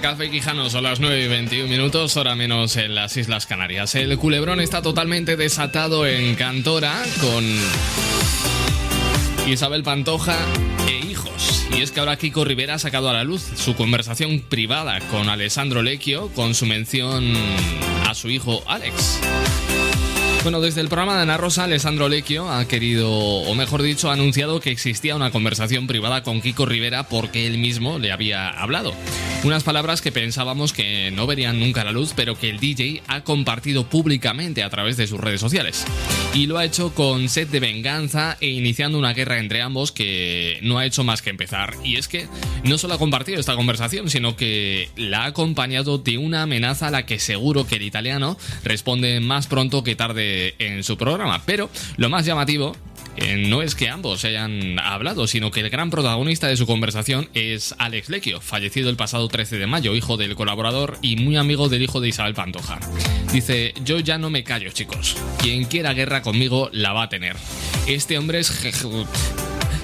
Speaker 2: Café Quijano son las 9 y 21 minutos, hora menos en las Islas Canarias. El culebrón está totalmente desatado en Cantora con Isabel Pantoja e hijos. Y es que ahora Kiko Rivera ha sacado a la luz su conversación privada con Alessandro Lecchio con su mención a su hijo Alex. Bueno, desde el programa de Ana Rosa, Alessandro Lecchio ha querido, o mejor dicho, ha anunciado que existía una conversación privada con Kiko Rivera porque él mismo le había hablado. Unas palabras que pensábamos que no verían nunca la luz, pero que el DJ ha compartido públicamente a través de sus redes sociales. Y lo ha hecho con sed de venganza e iniciando una guerra entre ambos que no ha hecho más que empezar. Y es que no solo ha compartido esta conversación, sino que la ha acompañado de una amenaza a la que seguro que el italiano responde más pronto que tarde en su programa. Pero lo más llamativo eh, no es que ambos hayan hablado, sino que el gran protagonista de su conversación es Alex Lecchio, fallecido el pasado 13 de mayo, hijo del colaborador y muy amigo del hijo de Isabel Pantoja. Dice, yo ya no me callo, chicos. Quien quiera guerra conmigo la va a tener. Este hombre es...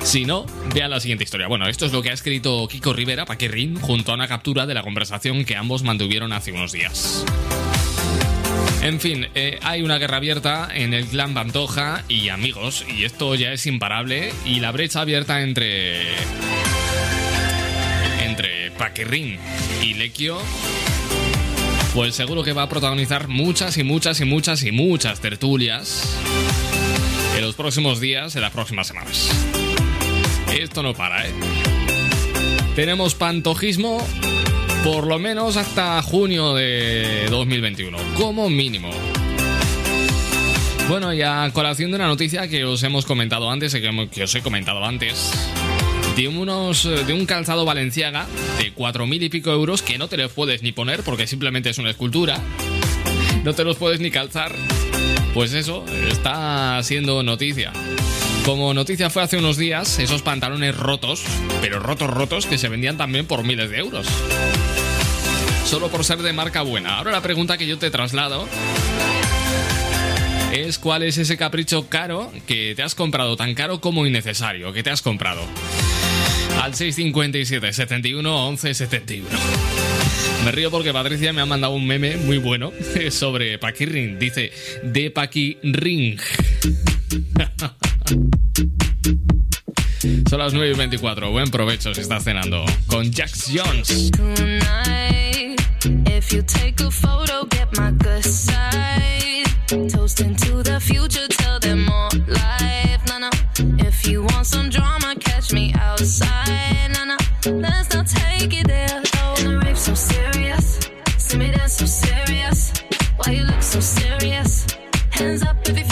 Speaker 2: Si no, vea la siguiente historia. Bueno, esto es lo que ha escrito Kiko Rivera, Paquirrin, junto a una captura de la conversación que ambos mantuvieron hace unos días. En fin, eh, hay una guerra abierta en el clan Pantoja y amigos, y esto ya es imparable, y la brecha abierta entre... entre Paquirrin y Lecchio pues seguro que va a protagonizar muchas y muchas y muchas y muchas tertulias en los próximos días, en las próximas semanas. Esto no para, ¿eh? Tenemos pantojismo por lo menos hasta junio de 2021, como mínimo. Bueno, y a colación de una noticia que os hemos comentado antes, que, os he comentado antes, de, unos, de un calzado valenciaga de 4.000 y pico euros que no te los puedes ni poner porque simplemente es una escultura, no te los puedes ni calzar. Pues eso, está siendo noticia. Como noticia fue hace unos días, esos pantalones rotos, pero rotos rotos, que se vendían también por miles de euros. Solo por ser de marca buena. Ahora la pregunta que yo te traslado es cuál es ese capricho caro que te has comprado, tan caro como innecesario, que te has comprado. Al 657 71 11 71. Me río porque Patricia me ha mandado un meme muy bueno sobre Paquirring. Dice, de Paquirring. Son las 9 y 24. Buen provecho si estás cenando. Con Jax Jones.
Speaker 20: you you you? Hands up if you're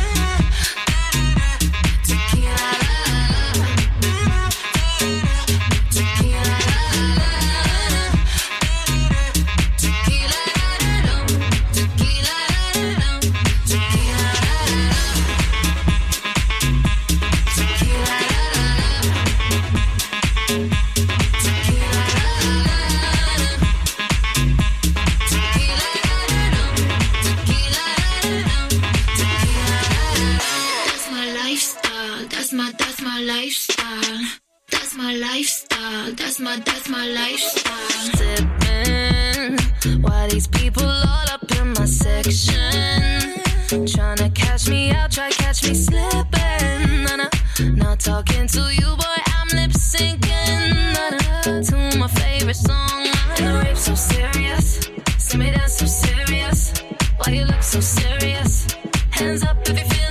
Speaker 7: Lifestyle. That's my that's my lifestyle.
Speaker 20: Sipping, why these people all up in my section? Tryna catch me out, try catch me slipping. Nah, nah. Not talking to you, boy, I'm lip syncing. Nah, nah. To my favorite song. And the rape so serious. See me dance so serious. Why you look so serious? Hands up if you're feeling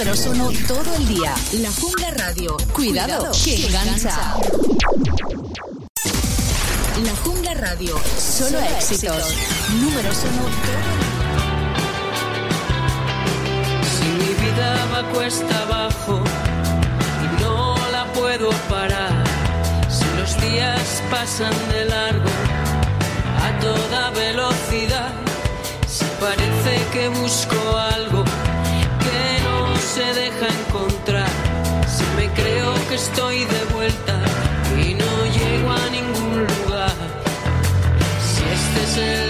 Speaker 12: Números uno todo el día. La Jungla Radio, cuidado, que engancha. La Jungla Radio, solo éxitos. Números uno todo
Speaker 1: Si mi vida va cuesta abajo y no la puedo parar, si los días pasan de largo a toda velocidad, si parece que busco algo se deja encontrar, si me creo que estoy de vuelta y no llego a ningún lugar, si este es el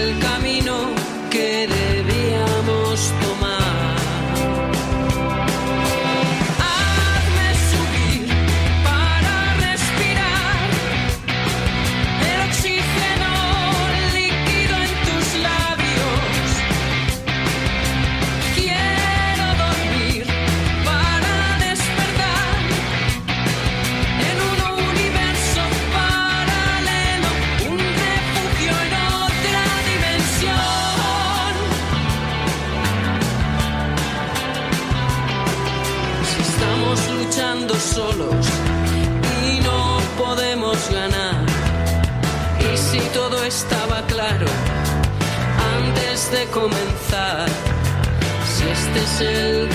Speaker 1: de comenzar, si este es el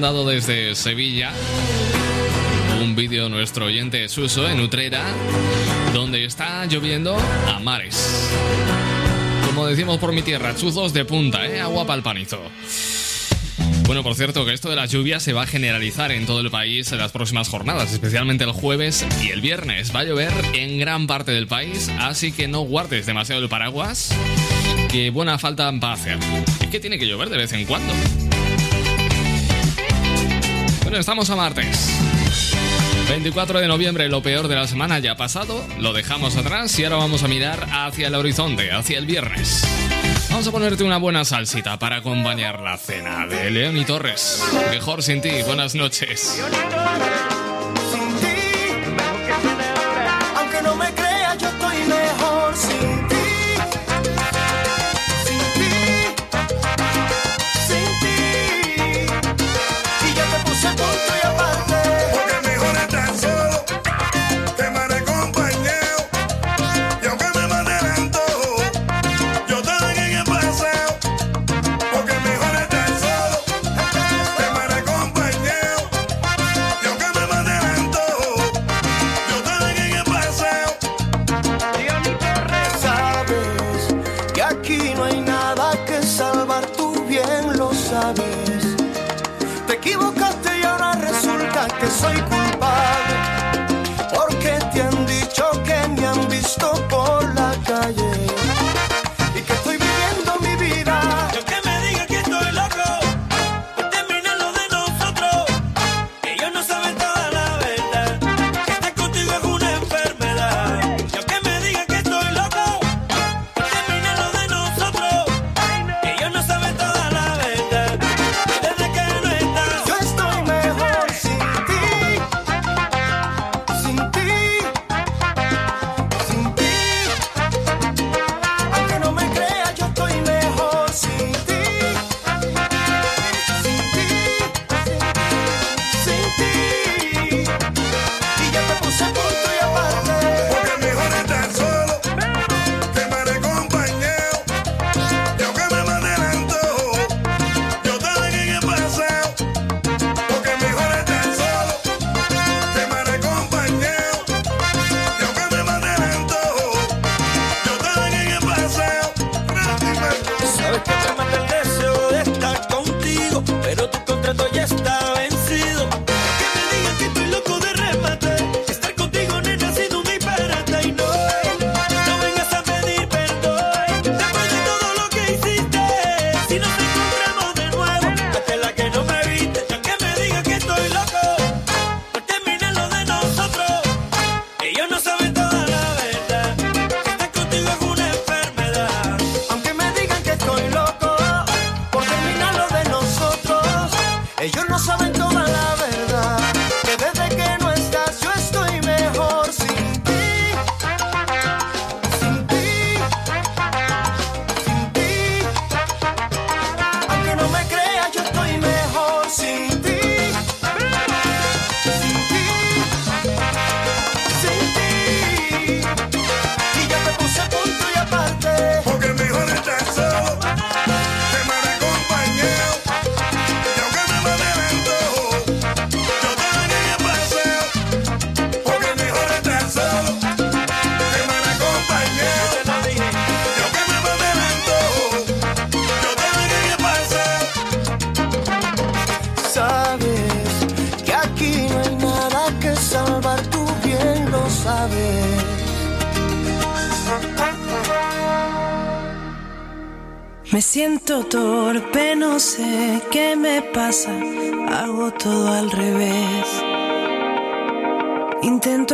Speaker 2: mandado desde Sevilla un vídeo nuestro oyente Suso en Utrera, donde está lloviendo a mares. Como decimos por mi tierra, chuzos de punta, ¿eh? agua pa'l panizo. Bueno, por cierto, que esto de las lluvias se va a generalizar en todo el país en las próximas jornadas, especialmente el jueves y el viernes. Va a llover en gran parte del país, así que no guardes demasiado el paraguas, que buena falta va a hacer. Es que tiene que llover de vez en cuando. Bueno, estamos a martes. 24 de noviembre, lo peor de la semana ya ha pasado, lo dejamos atrás y ahora vamos a mirar hacia el horizonte, hacia el viernes. Vamos a ponerte una buena salsita para acompañar la cena de León y Torres. Mejor sin ti, buenas noches.
Speaker 15: sonho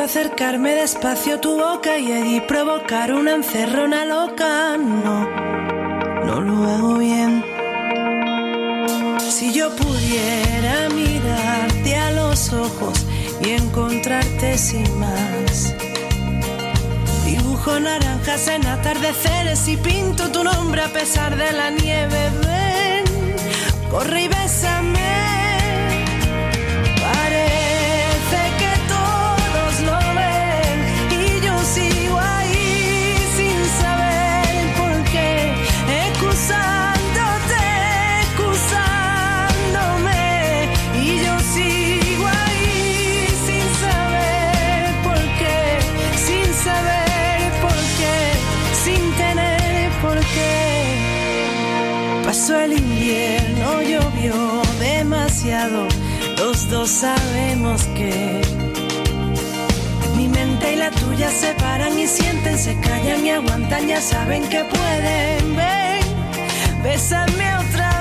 Speaker 15: acercarme despacio a tu boca y allí provocar una encerrona loca. No, no lo hago bien. Si yo pudiera mirarte a los ojos y encontrarte sin más. Dibujo naranjas en atardeceres y pinto tu nombre a pesar de la nieve. Ven, corre y bésame. Los dos sabemos que mi mente y la tuya se paran y sienten, se callan y aguantan, ya saben que pueden. Ven, bésame otra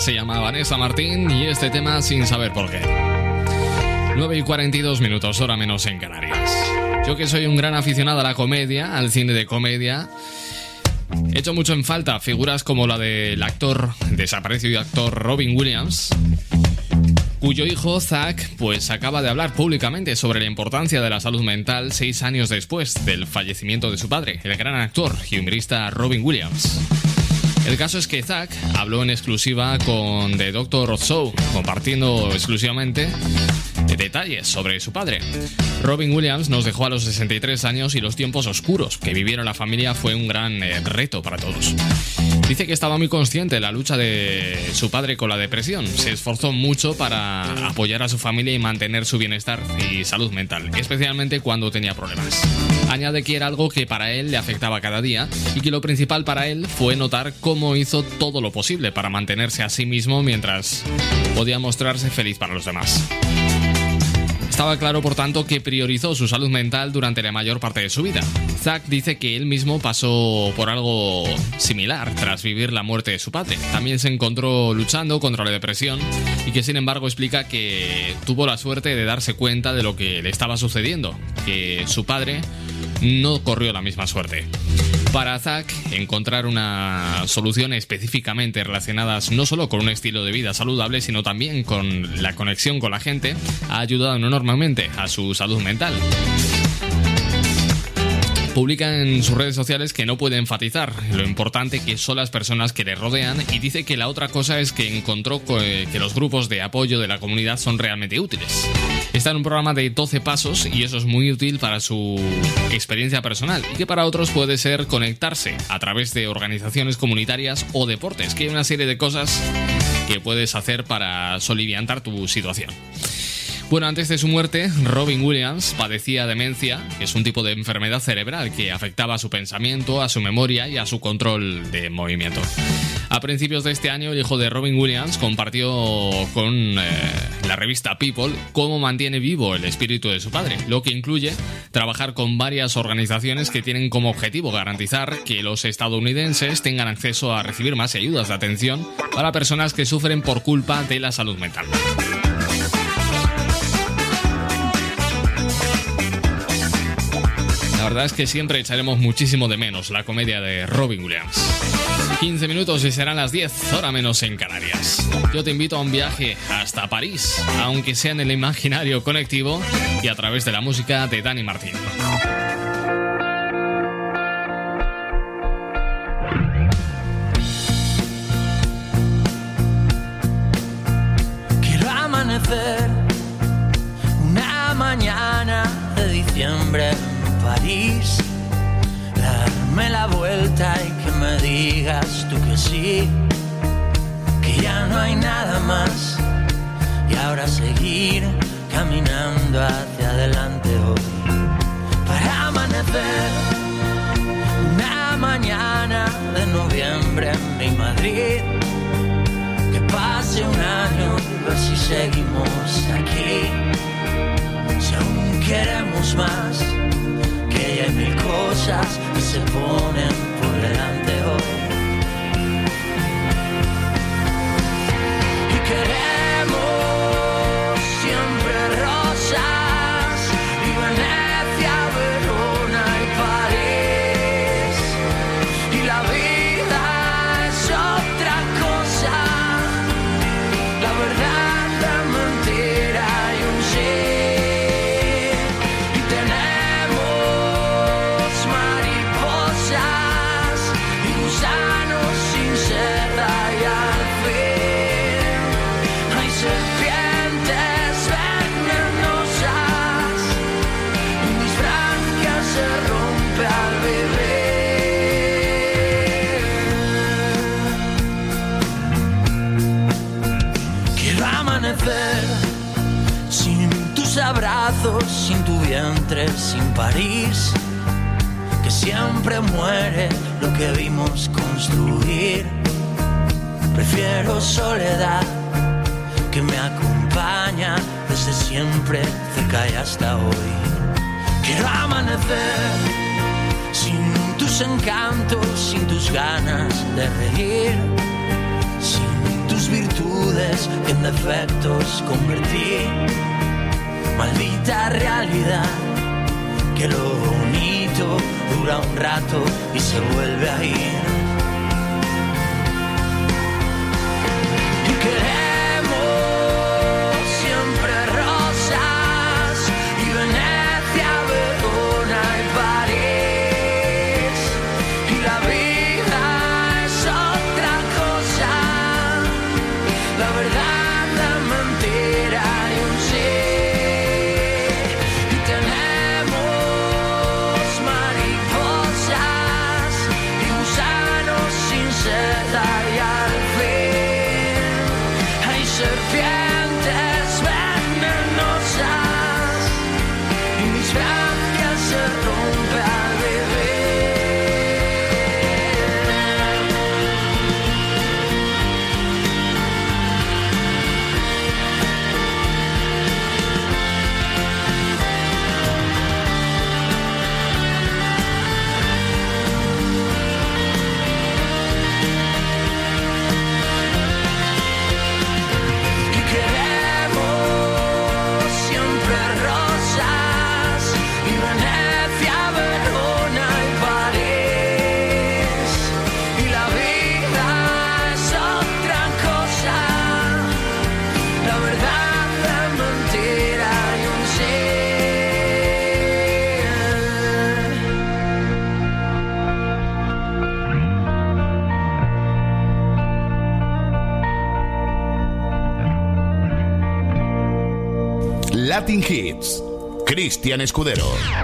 Speaker 2: Se llama Vanessa Martín y este tema sin saber por qué. 9 y 42 minutos, hora menos en Canarias. Yo que soy un gran aficionado a la comedia, al cine de comedia, he hecho mucho en falta figuras como la del actor, desaparecido actor Robin Williams, cuyo hijo Zack pues acaba de hablar públicamente sobre la importancia de la salud mental seis años después del fallecimiento de su padre, el gran actor y humorista Robin Williams. El caso es que Zack habló en exclusiva con The Doctor Show, compartiendo exclusivamente detalles sobre su padre. Robin Williams nos dejó a los 63 años y los tiempos oscuros que vivieron la familia fue un gran eh, reto para todos. Dice que estaba muy consciente de la lucha de su padre con la depresión. Se esforzó mucho para apoyar a su familia y mantener su bienestar y salud mental, especialmente cuando tenía problemas. Añade que era algo que para él le afectaba cada día y que lo principal para él fue notar cómo hizo todo lo posible para mantenerse a sí mismo mientras podía mostrarse feliz para los demás. Estaba claro, por tanto, que priorizó su salud mental durante la mayor parte de su vida. Zack dice que él mismo pasó por algo similar tras vivir la muerte de su padre. También se encontró luchando contra la depresión y que sin embargo explica que tuvo la suerte de darse cuenta de lo que le estaba sucediendo, que su padre no corrió la misma suerte. Para Zack, encontrar una solución específicamente relacionadas no solo con un estilo de vida saludable, sino también con la conexión con la gente, ha ayudado enormemente a su salud mental. Publica en sus redes sociales que no puede enfatizar lo importante que son las personas que le rodean y dice que la otra cosa es que encontró co- eh, que los grupos de apoyo de la comunidad son realmente útiles. Está en un programa de 12 pasos y eso es muy útil para su experiencia personal y que para otros puede ser conectarse a través de organizaciones comunitarias o deportes, que hay una serie de cosas que puedes hacer para soliviantar tu situación. Bueno, antes de su muerte, Robin Williams padecía demencia, que es un tipo de enfermedad cerebral que afectaba a su pensamiento, a su memoria y a su control de movimiento. A principios de este año, el hijo de Robin Williams compartió con eh, la revista People cómo mantiene vivo el espíritu de su padre, lo que incluye trabajar con varias organizaciones que tienen como objetivo garantizar que los estadounidenses tengan acceso a recibir más ayudas de atención para personas que sufren por culpa de la salud mental. Verdad es que siempre echaremos muchísimo de menos la comedia de Robin Williams. 15 minutos y serán las 10, hora menos en Canarias. Yo te invito a un viaje hasta París, aunque sea en el imaginario conectivo y a través de la música de Dani Martín.
Speaker 6: Quiero amanecer París, darme la vuelta y que me digas tú que sí, que ya no hay nada más. Y ahora seguir caminando hacia adelante hoy. Para amanecer una mañana de noviembre en mi Madrid. Que pase un año y ver si seguimos aquí. Si aún queremos más que hay mil cosas que se ponen por delante hoy sin tu vientre, sin París, que siempre muere lo que vimos construir. Prefiero soledad que me acompaña desde siempre, cerca y hasta hoy. Quiero amanecer sin tus encantos, sin tus ganas de reír, sin tus virtudes en defectos convertir. Maldita realidad, que lo bonito dura un rato y se vuelve a ir.
Speaker 7: Cristian Escudero.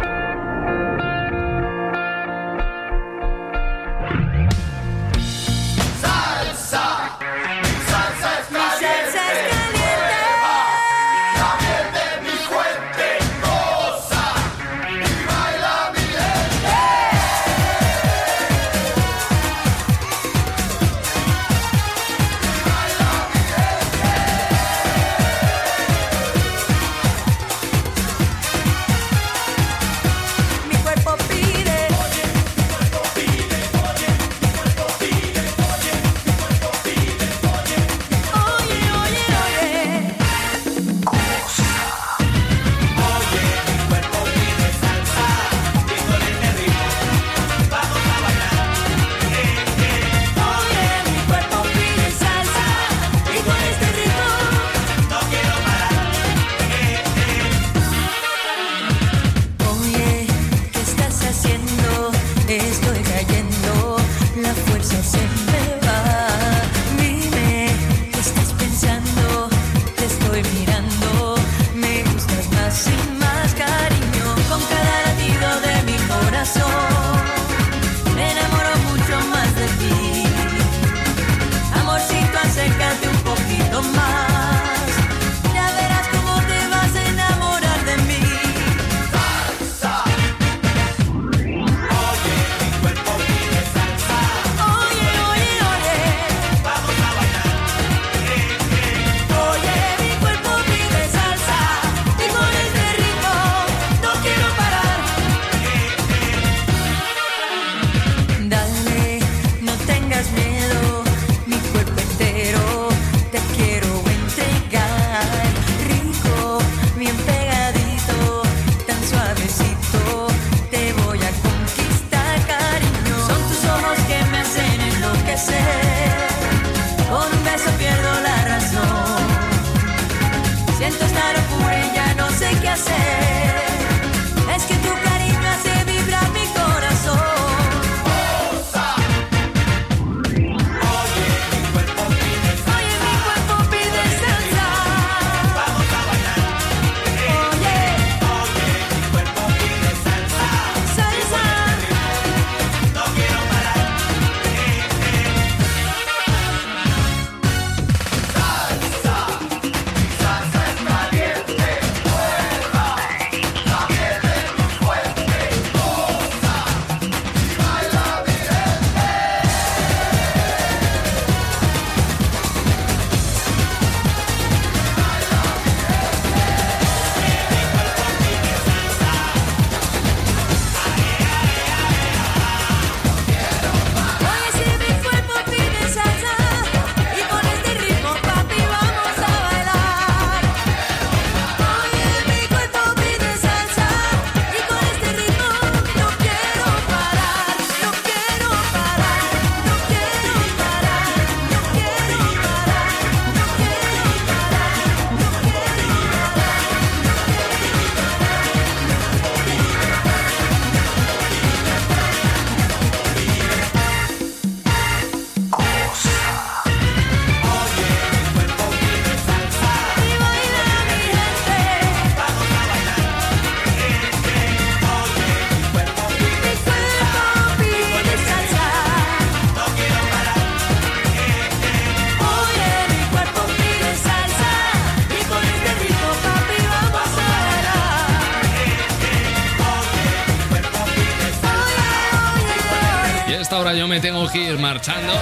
Speaker 2: ahora yo me tengo que ir marchando.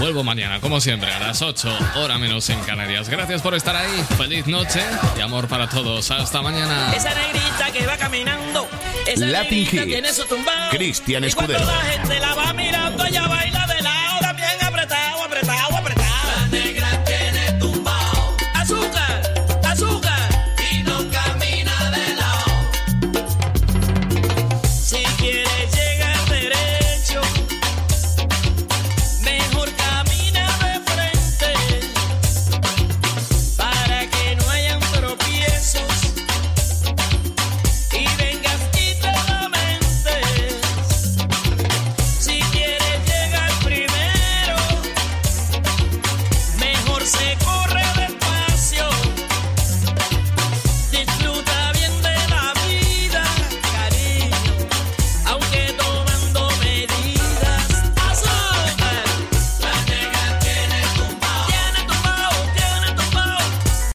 Speaker 2: Vuelvo mañana, como siempre, a las 8, hora menos en Canarias. Gracias por estar ahí. Feliz noche y amor para todos. Hasta mañana.
Speaker 19: Esa negrita que va caminando. Esa
Speaker 10: Latin Hits. Cristian Escudero.